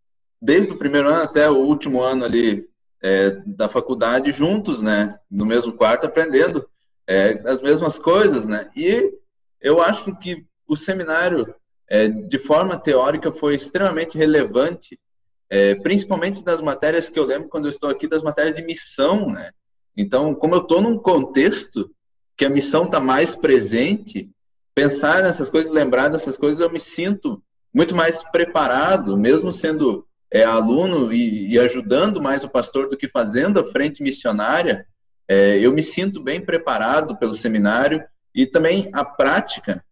desde o primeiro ano até o último ano ali é, da faculdade juntos, né, no mesmo quarto, aprendendo é, as mesmas coisas, né, e eu acho que o seminário, é, de forma teórica, foi extremamente relevante, é, principalmente das matérias que eu lembro quando eu estou aqui, das matérias de missão, né, então, como eu estou num contexto que a missão está mais presente, pensar nessas coisas, lembrar dessas coisas, eu me sinto muito mais preparado, mesmo sendo é, aluno e, e, ajudando mais o pastor do que fazendo a frente missionária, é, eu me sinto bem preparado pelo seminário e também a prática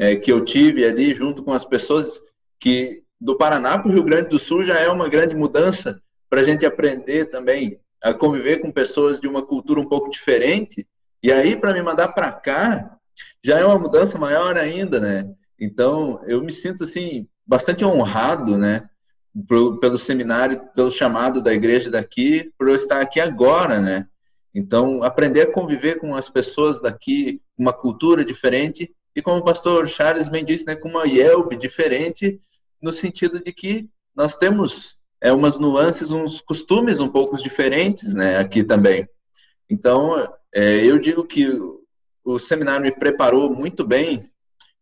é, que eu tive ali junto com as pessoas que do Paraná para o Rio Grande do Sul já é uma grande mudança para a gente aprender também a conviver com pessoas de uma cultura um pouco diferente e aí para me mandar para cá já é uma mudança maior ainda, né? Então eu me sinto assim bastante honrado, né? pelo, pelo seminário, pelo chamado da igreja daqui, por eu estar aqui agora, né? Então, aprender a conviver com as pessoas daqui, uma cultura diferente, e como o pastor Charles bem disse, né, com uma Yelp diferente, no sentido de que nós temos é, umas nuances, uns costumes um pouco diferentes, né, aqui também. Então, é, eu digo que o seminário me preparou muito bem,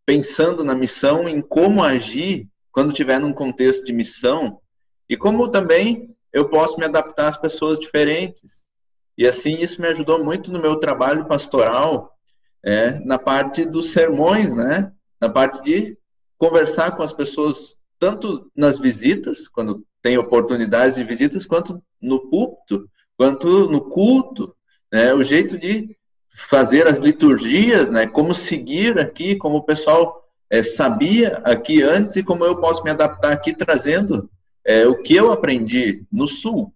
pensando na missão, em como agir quando estiver num contexto de missão, e como também eu posso me adaptar às pessoas diferentes. E assim isso me ajudou muito no meu trabalho pastoral, é, na parte dos sermões, né? Na parte de conversar com as pessoas, tanto nas visitas, quando tem oportunidades de visitas, quanto no púlpito, quanto no culto, né? O jeito de fazer as liturgias, né? Como seguir aqui, como o pessoal é, sabia aqui antes e como eu posso me adaptar aqui trazendo é, o que eu aprendi no Sul,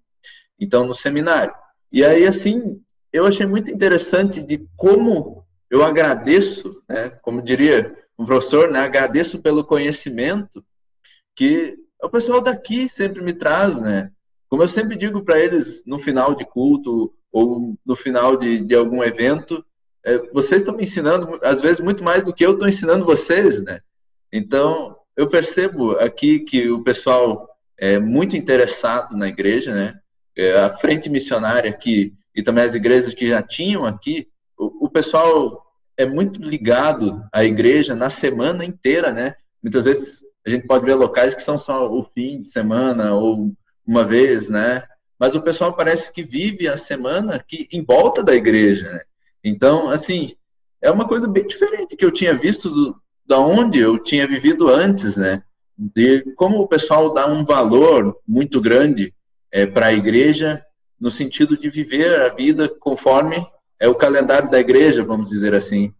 então no seminário. E aí, assim, eu achei muito interessante de como eu agradeço, né, como diria o professor, né, agradeço pelo conhecimento que o pessoal daqui sempre me traz, né? Como eu sempre digo para eles no final de culto ou no final de, de algum evento, é, vocês estão me ensinando, às vezes, muito mais do que eu estou ensinando vocês, né? Então, eu percebo aqui que o pessoal é muito interessado na igreja, né? É, a frente missionária aqui e também as igrejas que já tinham aqui, o, pessoal é muito ligado à igreja na semana inteira, né? Muitas vezes a gente pode ver locais que são só o fim de semana ou uma vez, né? Mas o pessoal parece que vive a semana aqui em volta da igreja, né? Então, assim, é uma coisa bem diferente que eu tinha visto do, da onde eu tinha vivido antes, né? De como o pessoal dá um valor muito grande é, para a igreja, no sentido de viver a vida conforme é o calendário da igreja, vamos dizer assim.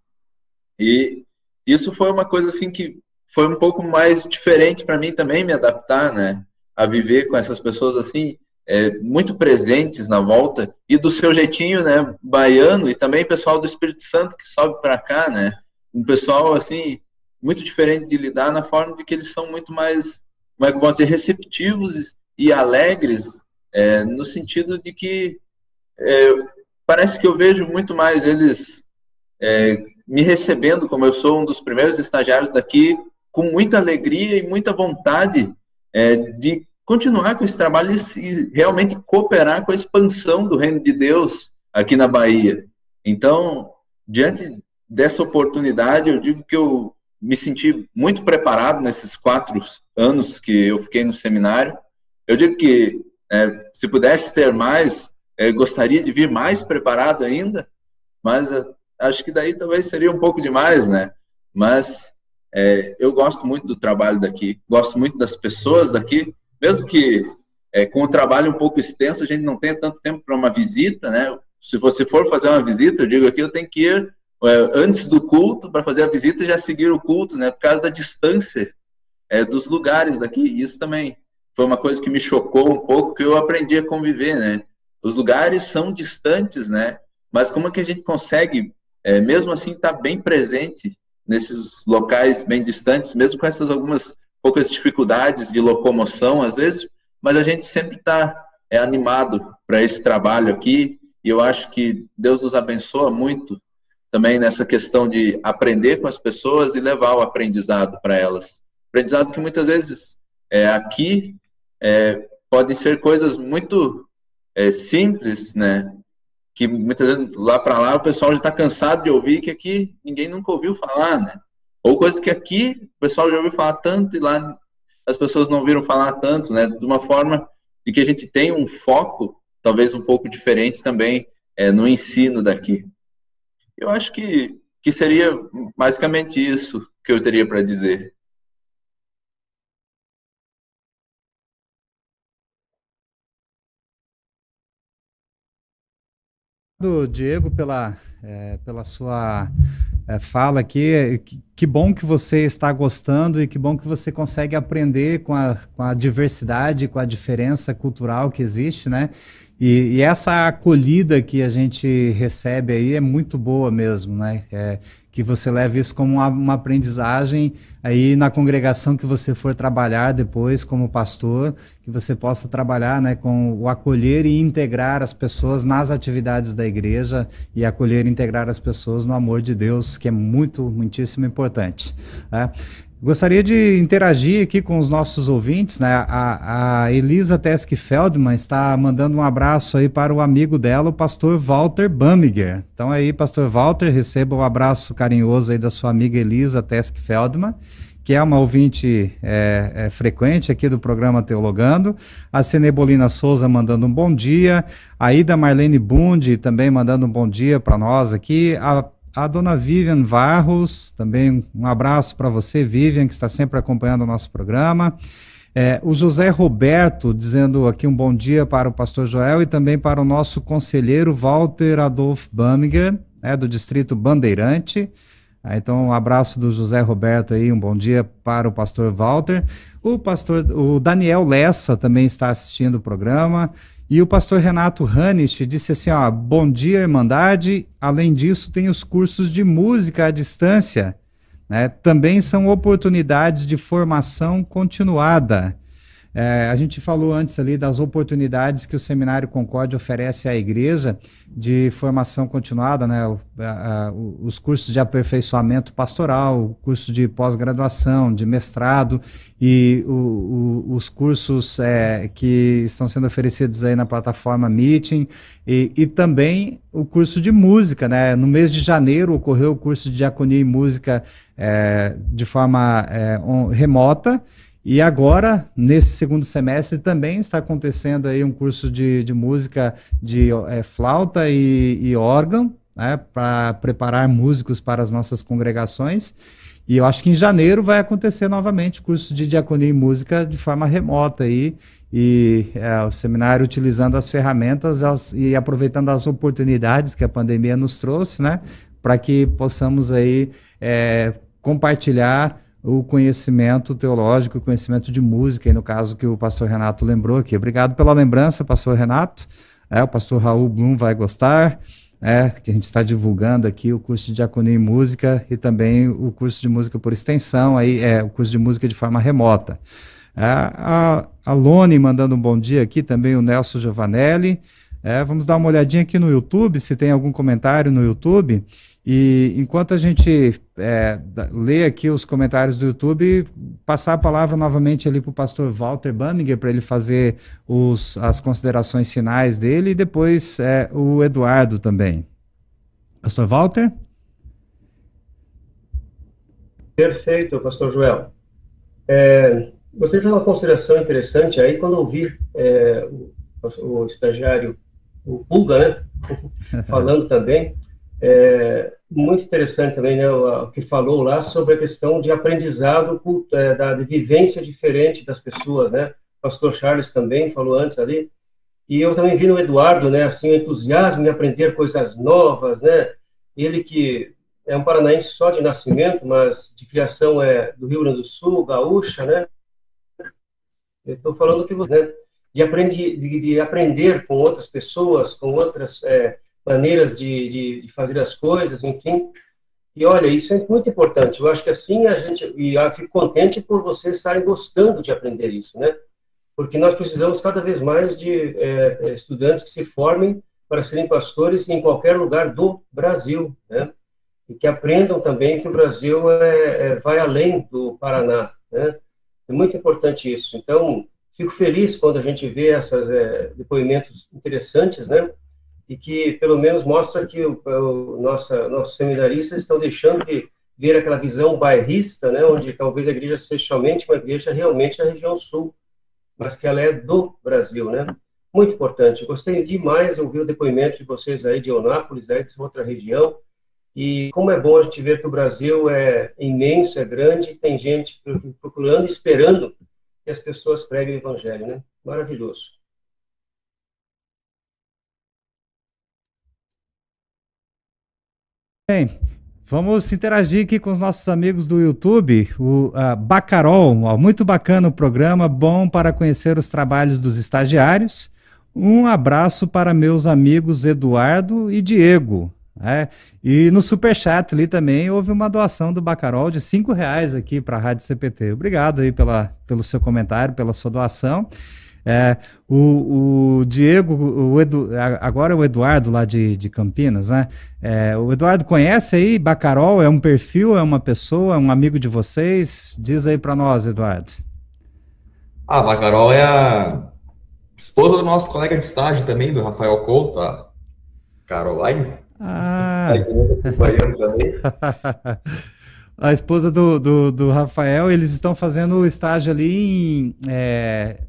E isso foi uma coisa assim que foi um pouco mais diferente para mim também me adaptar, né? A viver com essas pessoas assim, é, muito presentes na volta e do seu jeitinho, né, baiano e também pessoal do Espírito Santo que sobe para cá, né, um pessoal assim muito diferente de lidar na forma de que eles são muito mais, como é que posso dizer, receptivos e alegres é, no sentido de que é, parece que eu vejo muito mais eles é, me recebendo como eu sou um dos primeiros estagiários daqui com muita alegria e muita vontade é, de continuar com esse trabalho e realmente cooperar com a expansão do reino de Deus aqui na Bahia. Então, diante dessa oportunidade, eu digo que eu me senti muito preparado nesses quatro anos que eu fiquei no seminário. Eu digo que é, se pudesse ter mais, é, gostaria de vir mais preparado ainda, mas é, acho que daí talvez seria um pouco demais, né? Mas é, eu gosto muito do trabalho daqui, gosto muito das pessoas daqui, mesmo que é, com o trabalho um pouco extenso, a gente não tenha tanto tempo para uma visita, né? Se você for fazer uma visita, eu digo aqui, eu tenho que ir é, antes do culto para fazer a visita já seguir o culto, né? Por causa da distância é, dos lugares daqui. Isso também foi uma coisa que me chocou um pouco, que eu aprendi a conviver, né? Os lugares são distantes, né? Mas como é que a gente consegue, é, mesmo assim, estar tá bem presente nesses locais bem distantes, mesmo com essas algumas poucas dificuldades de locomoção, às vezes, mas a gente sempre está é, animado para esse trabalho aqui, e eu acho que Deus nos abençoa muito também nessa questão de aprender com as pessoas e levar o aprendizado para elas. aprendizado que muitas vezes é, aqui é, pode ser coisas muito é, simples, né? Que muitas vezes lá para lá o pessoal já está cansado de ouvir que aqui ninguém nunca ouviu falar, né? Ou coisas que aqui o pessoal já ouviu falar tanto e lá as pessoas não ouviram falar tanto, né? De uma forma de que a gente tem um foco talvez um pouco diferente também é, no ensino daqui. Eu acho que, que seria basicamente isso que eu teria para dizer. Do Diego pela, é, pela sua é, fala aqui. Que, que, bom que você está gostando e que bom que você consegue aprender com a, com a diversidade, com a diferença cultural que existe, né? E, e, essa acolhida que a gente recebe aí é muito boa mesmo, né? É, que você leve isso como uma, uma, aprendizagem aí na congregação que você for trabalhar depois como pastor, que você possa trabalhar né, com o acolher e integrar as pessoas nas atividades da igreja e acolher e integrar as pessoas no amor de Deus, que é muito, muitíssimo importante. Né? Gostaria de interagir aqui com os nossos ouvintes, né? A, a Elisa Tesk Feldman está mandando um abraço aí para o amigo dela, o pastor Walter Bamiger. Então aí, pastor Walter, receba o um abraço carinhoso aí da sua amiga Elisa Tesk Feldman, que é uma ouvinte é, é, frequente aqui do programa Teologando. A Cenebolina Souza mandando um bom dia. A Ida Marlene Bundi também mandando um bom dia para nós aqui. A a dona Vivian Varros, também um abraço para você, Vivian, que está sempre acompanhando o nosso programa. É, o José Roberto dizendo aqui um bom dia para o pastor Joel e também para o nosso conselheiro Walter Adolf Bamiger, né, do Distrito Bandeirante. Ah, então, um abraço do José Roberto aí, um bom dia para o pastor Walter. O pastor, o Daniel Lessa também está assistindo o programa. E o pastor Renato Hanisch disse assim: ó, bom dia, Irmandade. Além disso, tem os cursos de música à distância. Né? Também são oportunidades de formação continuada. É, a gente falou antes ali das oportunidades que o Seminário Concórdia oferece à igreja de formação continuada, né? O, a, a, os cursos de aperfeiçoamento pastoral, o curso de pós-graduação, de mestrado e o, o, os cursos é, que estão sendo oferecidos aí na plataforma Meeting e, e, também o curso de música, né? No mês de janeiro ocorreu o curso de diaconia e música é, de forma é, on, remota e agora, nesse segundo semestre, também está acontecendo aí um curso de, de música de é, flauta e, e órgão, né, para preparar músicos para as nossas congregações. E eu acho que em janeiro vai acontecer novamente o curso de diaconia e música de forma remota aí, e é, o seminário utilizando as ferramentas as, e aproveitando as oportunidades que a pandemia nos trouxe, né, para que possamos aí é, compartilhar o conhecimento teológico, o conhecimento de música, e no caso que o pastor Renato lembrou aqui. Obrigado pela lembrança, pastor Renato. É, o pastor Raul Blum vai gostar, é, que a gente está divulgando aqui o curso de diaconia e música e também o curso de música por extensão, aí é o curso de música de forma remota. É, a, a Lone mandando um bom dia aqui, também o Nelson Giovanelli. É, vamos dar uma olhadinha aqui no YouTube, se tem algum comentário no YouTube. E enquanto a gente é, lê aqui os comentários do YouTube, passar a palavra novamente ali para o pastor Walter Baminger para ele fazer os, as considerações finais dele e depois é, o Eduardo também. Pastor Walter? Perfeito, pastor Joel. É, gostaria de fazer uma consideração interessante aí quando ouvi é, o, o estagiário, o Pulga, né, falando também é, muito interessante também né, o, que falou lá sobre a questão de aprendizado, é, da de vivência diferente das pessoas, né? O pastor Charles também falou antes ali. E eu também vi no Eduardo, né, assim, o entusiasmo em aprender coisas novas, né? Ele que é um paranaense só de nascimento, mas de criação é do Rio Grande do Sul, gaúcha, né? Eu estou falando que você, né, de, aprender, de, de, aprender com outras pessoas, com outras é, maneiras de, de, de, fazer as coisas, enfim. E olha, isso é muito importante. Eu acho que assim a gente, e eu fico contente por vocês estarem gostando de aprender isso, né? Porque nós precisamos cada vez mais de é, é, estudantes que se formem para serem pastores em qualquer lugar do Brasil, né? E que aprendam também que o Brasil é, é vai além do Paraná, né? É muito importante isso. Então, fico feliz quando a gente vê esses é, depoimentos interessantes, né? E que pelo menos mostra que o, o nossa, nossos seminaristas estão deixando de ver aquela visão bairrista, né? Onde talvez a igreja seja somente uma igreja realmente na região sul, mas que ela é do Brasil, né? Muito importante. Gostei demais de ouvir o depoimento de vocês aí de Onápolis, aí dessa outra região. E como é bom a gente ver que o Brasil é imenso, é grande, tem gente procurando, esperando que as pessoas preguem o evangelho, né? Maravilhoso. Bem, vamos interagir aqui com os nossos amigos do YouTube. O uh, Bacarol, ó, muito bacana o programa, bom para conhecer os trabalhos dos estagiários. Um abraço para meus amigos Eduardo e Diego. É, e no Superchat ali também houve uma doação do Bacarol de cinco reais aqui para a Rádio CPT. Obrigado aí pela, pelo seu comentário, pela sua doação. É, o, o, Diego, o Edu, agora é o Eduardo lá de, de Campinas, né? É, o Eduardo conhece aí Bacarol? É um perfil, é uma pessoa, é um amigo de vocês? Diz aí para nós, Eduardo. Ah, Bacarol é a esposa do nosso colega de estágio também, do Rafael Couto, a Caroline. Ah. a esposa do, do, do, Rafael, eles estão fazendo o estágio ali em é,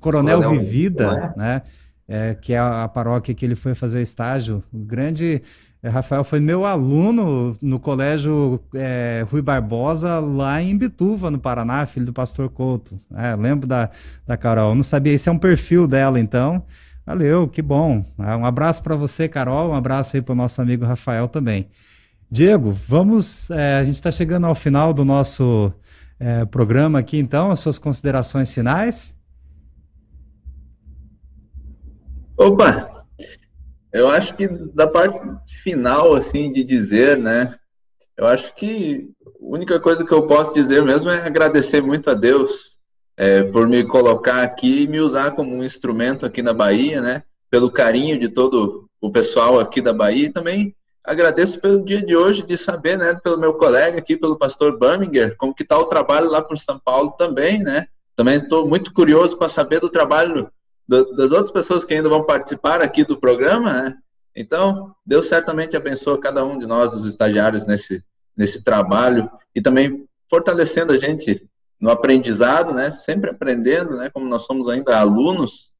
Coronel, Coronel Vivida, é? né? É, que é a, paróquia que ele foi fazer estágio. O grande é, Rafael foi meu aluno no colégio é, Rui Barbosa, lá em Bituva, no Paraná, filho do pastor Couto. É, lembro da, da Carol. Não sabia, esse é um perfil dela, então. Valeu, que bom. Ah, um abraço para você, Carol. Um abraço aí para o nosso amigo Rafael também. Diego, vamos. É, a gente está chegando ao final do nosso é, programa aqui, então, as suas considerações finais. Opa! Eu acho que da parte final, assim, de dizer, né? Eu acho que a única coisa que eu posso dizer mesmo é agradecer muito a Deus é, por me colocar aqui e me usar como um instrumento aqui na Bahia, né? Pelo carinho de todo o pessoal aqui da Bahia e também agradeço pelo dia de hoje de saber, né, pelo meu colega aqui, pelo pastor Birminger, como que está o trabalho lá por São Paulo também, né? Também estou muito curioso para saber do trabalho do, das outras pessoas que ainda vão participar aqui do programa, né? Então, Deus certamente abençoa cada um de nós, os estagiários, nesse, nesse trabalho e também fortalecendo a gente no aprendizado, né? Sempre aprendendo, né? Como nós somos ainda alunos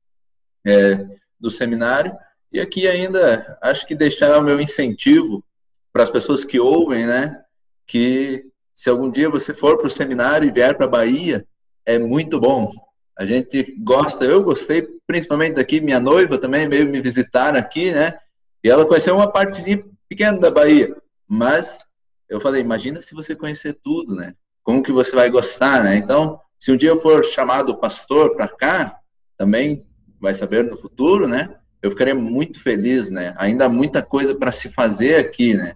é, do seminário. E aqui ainda acho que deixar o meu incentivo para as pessoas que ouvem, né? Que se algum dia você for para o seminário e vier para a Bahia, é muito bom. A gente gosta, eu gostei principalmente daqui, minha noiva também veio me visitar aqui, né? E ela conheceu uma partezinha pequena da Bahia, mas eu falei, imagina se você conhecer tudo, né? como que você vai gostar, né? Então, se um dia eu for chamado pastor para cá, também vai saber no futuro, né? Eu ficaria muito feliz, né? Ainda há muita coisa para se fazer aqui, né?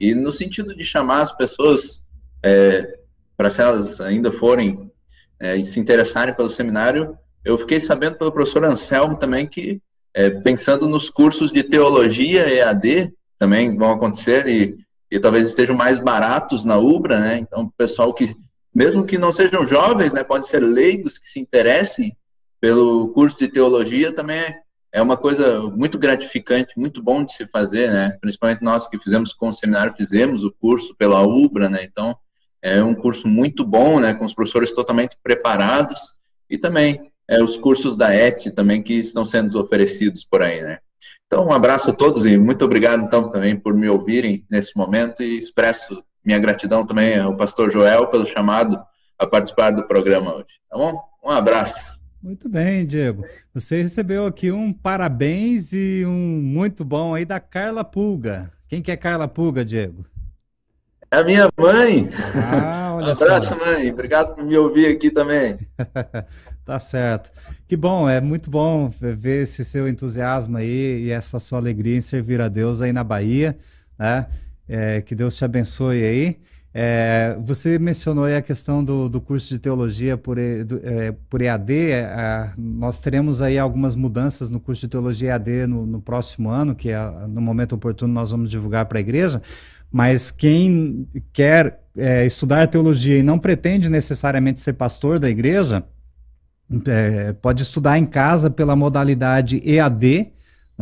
E no sentido de chamar as pessoas é, para se elas ainda forem é, se interessarem pelo seminário, eu fiquei sabendo pelo professor Anselmo também que é, pensando nos cursos de teologia EAD também vão acontecer e e talvez estejam mais baratos na Ubra, né? Então, o pessoal que, mesmo que não sejam jovens, né, pode ser leigos que se interessem pelo curso de teologia, também é, é uma coisa muito gratificante, muito bom de se fazer, né? Principalmente nós que fizemos com o seminário, fizemos o curso pela Ubra, né? Então, é um curso muito bom, né? Com os professores totalmente preparados e também é, os cursos da ET também que estão sendo oferecidos por aí, né? Então, um abraço a todos e muito obrigado, então, também por me ouvirem nesse momento e expresso minha gratidão também ao pastor Joel pelo chamado a participar do programa hoje. Tá bom? Um abraço. Muito bem, Diego. Você recebeu aqui um parabéns e um muito bom aí da Carla Pulga. Quem que é Carla Pulga, Diego? É a minha mãe. Ah, olha um abraço, só. mãe. Obrigado por me ouvir aqui também. tá certo. Que bom, é muito bom ver esse seu entusiasmo aí e essa sua alegria em servir a Deus aí na Bahia, né? É, que Deus te abençoe aí. É, você mencionou a questão do, do curso de teologia por, do, é, por EAD. É, nós teremos aí algumas mudanças no curso de teologia EAD no, no próximo ano, que é, no momento oportuno nós vamos divulgar para a igreja. Mas quem quer é, estudar teologia e não pretende necessariamente ser pastor da igreja, é, pode estudar em casa pela modalidade EAD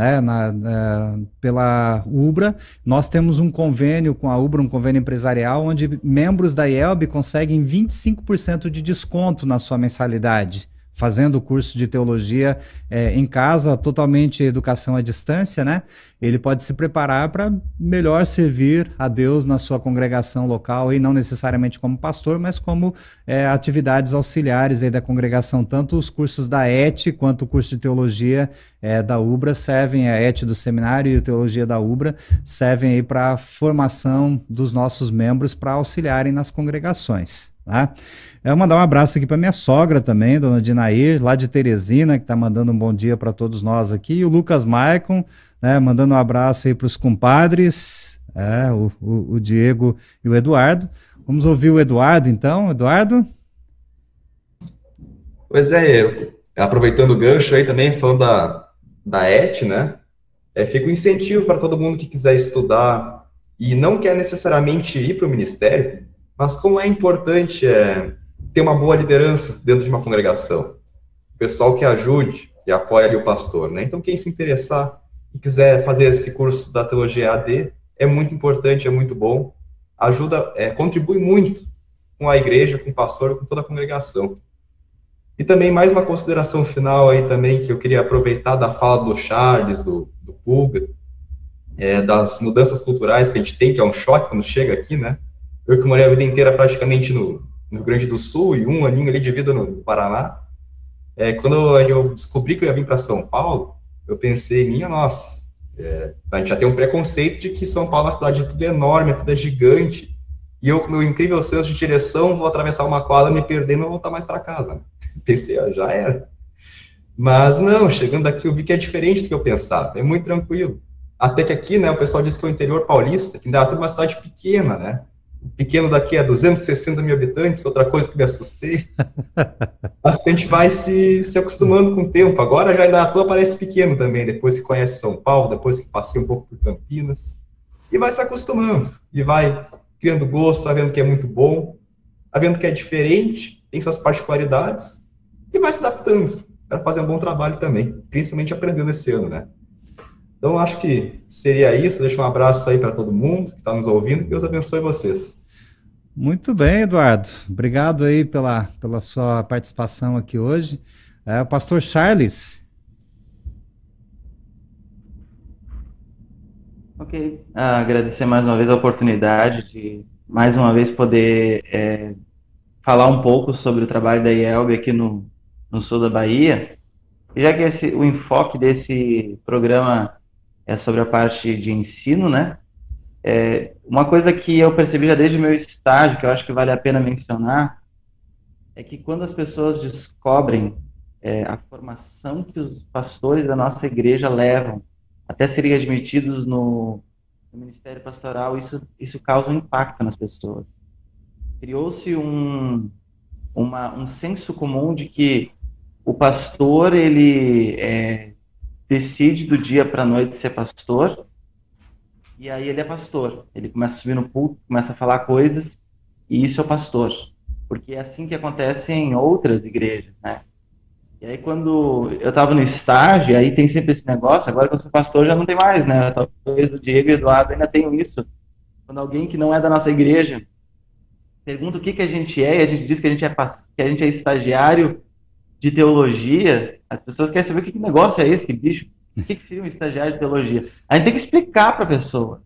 né, na, na, pela UBRA. Nós temos um convênio com a UBRA, um convênio empresarial, onde membros da IELB conseguem 25% de desconto na sua mensalidade fazendo o curso de teologia é, em casa, totalmente educação à distância, né? Ele pode se preparar para melhor servir a Deus na sua congregação local e não necessariamente como pastor, mas como é, atividades auxiliares aí da congregação. Tanto os cursos da ET quanto o curso de teologia é, da UBRA servem, a ET do seminário e a teologia da UBRA servem aí para a formação dos nossos membros para auxiliarem nas congregações, tá? Eu mandar um abraço aqui para minha sogra também, dona Dinair, lá de Teresina, que está mandando um bom dia para todos nós aqui. E o Lucas Maicon, né, mandando um abraço aí para os compadres, é, o, o, o, Diego e o Eduardo. Vamos ouvir o Eduardo, então. Eduardo? Pois é, aproveitando o gancho aí também, falando da, da ET, né? É, fica um incentivo para todo mundo que quiser estudar e não quer necessariamente ir para o ministério, mas como é importante é, ter uma boa liderança dentro de uma congregação. Pessoal que ajude e apoie ali o pastor, né? Então, quem se interessar e quiser fazer esse curso da teologia AD, é muito importante, é muito bom, ajuda, é, contribui muito com a igreja, com o pastor, com toda a congregação. E também mais uma consideração final aí também, que eu queria aproveitar da fala do Charles, do, do Pulga, é, das mudanças culturais que a gente tem, que é um choque quando chega aqui, né? Eu que morei a vida inteira praticamente no, no Rio Grande do Sul e um aninho ali de vida no Paraná. É, quando eu descobri que eu ia vir para São Paulo, eu pensei, minha nossa, é, a gente já tem um preconceito de que São Paulo é uma cidade tudo enorme, tudo é gigante. E eu, com meu incrível senso de direção, vou atravessar uma quadra, me perder não voltar mais para casa. Pensei, ó, já era. Mas não, chegando aqui eu vi que é diferente do que eu pensava, é muito tranquilo. Até que aqui, né, o pessoal diz que é o interior paulista, que ainda é uma cidade pequena, né? Pequeno daqui a 260 mil habitantes, outra coisa que me assustei. Mas que a gente vai se, se acostumando com o tempo. Agora já ainda tua parece pequeno também, depois que conhece São Paulo, depois que passei um pouco por Campinas. E vai se acostumando. E vai criando gosto, sabendo tá que é muito bom, sabendo tá que é diferente, tem suas particularidades, e vai se adaptando para fazer um bom trabalho também, principalmente aprendendo esse ano, né? Então, acho que seria isso. Deixa um abraço aí para todo mundo que está nos ouvindo. Deus abençoe vocês. Muito bem, Eduardo. Obrigado aí pela, pela sua participação aqui hoje. É, o pastor Charles. Ok. Ah, agradecer mais uma vez a oportunidade de, mais uma vez, poder é, falar um pouco sobre o trabalho da IELB aqui no, no sul da Bahia. E já que esse, o enfoque desse programa é sobre a parte de ensino, né? É, uma coisa que eu percebi já desde o meu estágio, que eu acho que vale a pena mencionar, é que quando as pessoas descobrem é, a formação que os pastores da nossa igreja levam até serem admitidos no, no Ministério Pastoral, isso, isso causa um impacto nas pessoas. Criou-se um, uma, um senso comum de que o pastor, ele é, decide do dia para a noite ser pastor, e aí ele é pastor. Ele começa a subir no púlpito, começa a falar coisas, e isso é pastor. Porque é assim que acontece em outras igrejas, né? E aí quando eu estava no estágio, aí tem sempre esse negócio, agora que eu sou pastor já não tem mais, né? Talvez o Diego e o Eduardo ainda tenham isso. Quando alguém que não é da nossa igreja pergunta o que, que a gente é, e a gente diz que a gente é, que a gente é estagiário de teologia, as pessoas querem saber que negócio é esse, que bicho, o que, que seria um estagiário de teologia? A gente tem que explicar para a pessoa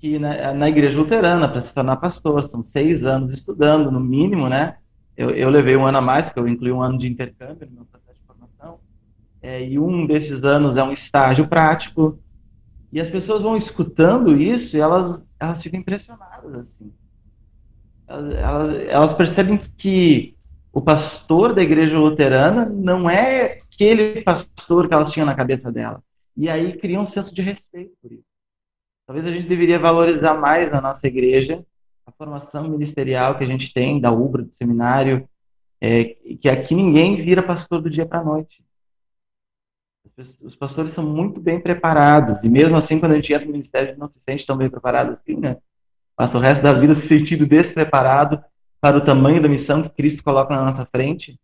que na, na igreja luterana, para se tornar pastor, são seis anos estudando, no mínimo, né? Eu, eu, levei um ano a mais, porque eu incluí um ano de intercâmbio no meu processo de formação, é, e um desses anos é um estágio prático, e as pessoas vão escutando isso e elas, elas ficam impressionadas, assim. Elas, elas, elas percebem que o pastor da igreja luterana não é aquele pastor que elas tinham na cabeça dela. E aí cria um senso de respeito por isso. Talvez a gente deveria valorizar mais na nossa igreja a formação ministerial que a gente tem da UBRA, do seminário, é, que aqui ninguém vira pastor do dia para a noite. Os pastores são muito bem preparados, e mesmo assim, quando a gente entra no ministério, a gente não se sente tão bem preparado assim, né? Passa o resto da vida se sentindo despreparado para o tamanho da missão que Cristo coloca na nossa frente.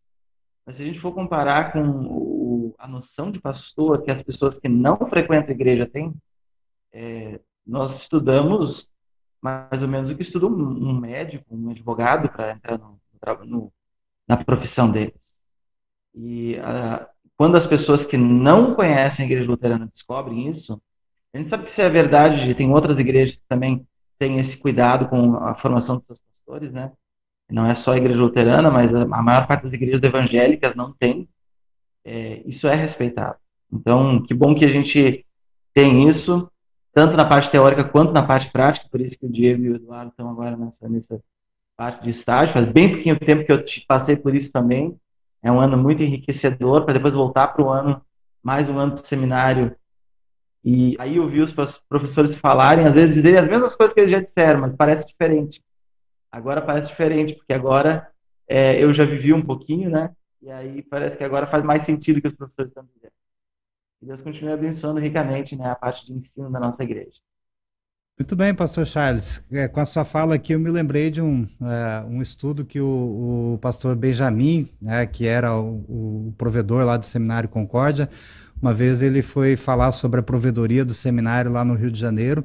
Mas se a gente for comparar com o, a noção de pastor que as pessoas que não frequentam a igreja têm, é, nós estudamos mais ou menos o que estuda um, médico, um advogado para entrar no, no, na profissão deles. E a, quando as pessoas que não conhecem a igreja luterana descobrem isso, a gente sabe que isso é verdade, tem outras igrejas que também têm esse cuidado com a formação dos seus pastores, né? Não é só a igreja luterana, mas a maior parte das igrejas evangélicas não tem. É, isso é respeitado. Então, que bom que a gente tem isso, tanto na parte teórica quanto na parte prática, por isso que o Diego e o Eduardo estão agora nessa, nessa parte de estágio. Faz bem pouquinho tempo que eu passei por isso também. É um ano muito enriquecedor para depois voltar para o ano, mais um ano do seminário. E aí eu vi os professores falarem, às vezes dizerem as mesmas coisas que eles já disseram, mas parece diferente. Agora parece diferente, porque agora é, eu já vivi um pouquinho, né? E aí parece que agora faz mais sentido que os professores estão dizendo. Deus continue abençoando ricamente né, a parte de ensino da nossa igreja. Muito bem, pastor Charles. É, com a sua fala aqui, eu me lembrei de um, uh, um estudo que o, o pastor Benjamin, né, que era o, o, provedor lá do Seminário Concórdia, uma vez ele foi falar sobre a provedoria do seminário lá no Rio de Janeiro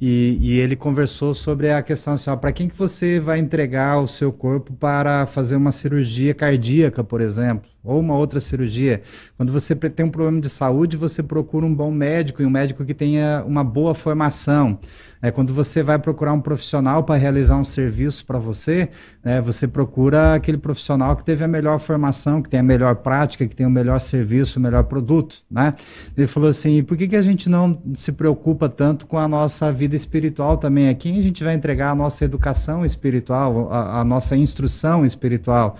e, e ele conversou sobre a questão assim, para quem que você vai entregar o seu corpo para fazer uma cirurgia cardíaca, por exemplo, ou uma outra cirurgia. Quando você tem um problema de saúde, você procura um bom médico e um médico que tenha uma boa formação. É, quando você vai procurar um profissional para realizar um serviço para você, é, você procura aquele profissional que teve a melhor formação, que tem a melhor prática, que tem o melhor serviço, o melhor produto. Né? Ele falou assim: por que, que a gente não se preocupa tanto com a nossa vida espiritual também? A quem a gente vai entregar a nossa educação espiritual, a, a nossa instrução espiritual?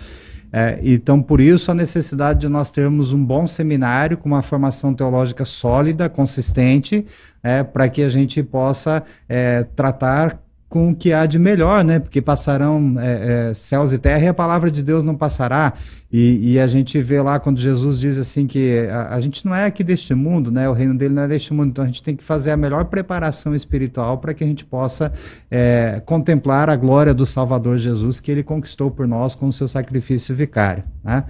É, então, por isso, a necessidade de nós termos um bom seminário com uma formação teológica sólida, consistente, é, para que a gente possa é, tratar com o que há de melhor, né? Porque passarão é, é, céus e terra e a palavra de Deus não passará. E, e, a gente vê lá quando Jesus diz assim que a, a, gente não é aqui deste mundo, né? O reino dele não é deste mundo. Então a gente tem que fazer a melhor preparação espiritual para que a gente possa é, contemplar a glória do Salvador Jesus que ele conquistou por nós com o seu sacrifício vicário, né?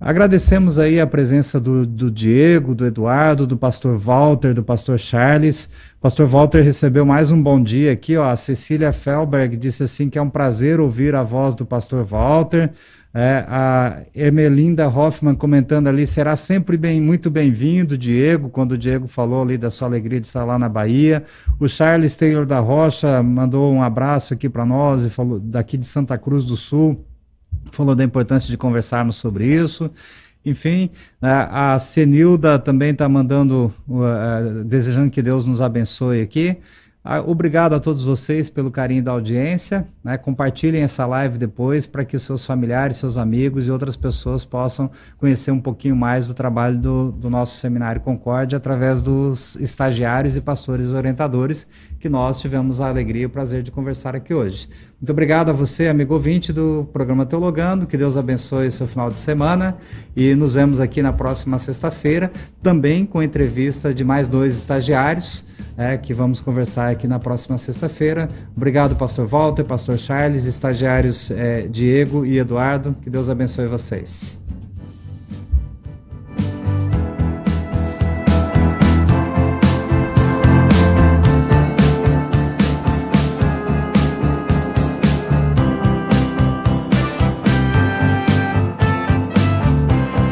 Agradecemos aí a presença do, do, Diego, do Eduardo, do pastor Walter, do pastor Charles. O pastor Walter recebeu mais um bom dia aqui, ó. A Cecília Felberg disse assim que é um prazer ouvir a voz do pastor Walter. É, a Emelinda Hoffman comentando ali, será sempre bem, muito bem-vindo, Diego, quando o Diego falou ali da sua alegria de estar lá na Bahia. O Charles Taylor da Rocha mandou um abraço aqui para nós e falou daqui de Santa Cruz do Sul falou da importância de conversarmos sobre isso. Enfim, né, a Senilda também está mandando, uh, desejando que Deus nos abençoe aqui. Uh, obrigado a todos vocês pelo carinho da audiência. Né? Compartilhem essa live depois para que seus familiares, seus amigos e outras pessoas possam conhecer um pouquinho mais do trabalho do, do nosso Seminário Concórdia através dos estagiários e pastores orientadores que nós tivemos a alegria e o prazer de conversar aqui hoje. Muito obrigado a você, amigo ouvinte do programa Teologando. Que Deus abençoe seu final de semana. E nos vemos aqui na próxima sexta-feira, também com entrevista de mais dois estagiários, é, que vamos conversar aqui na próxima sexta-feira. Obrigado, Pastor Walter, Pastor Charles, estagiários é, Diego e Eduardo. Que Deus abençoe vocês.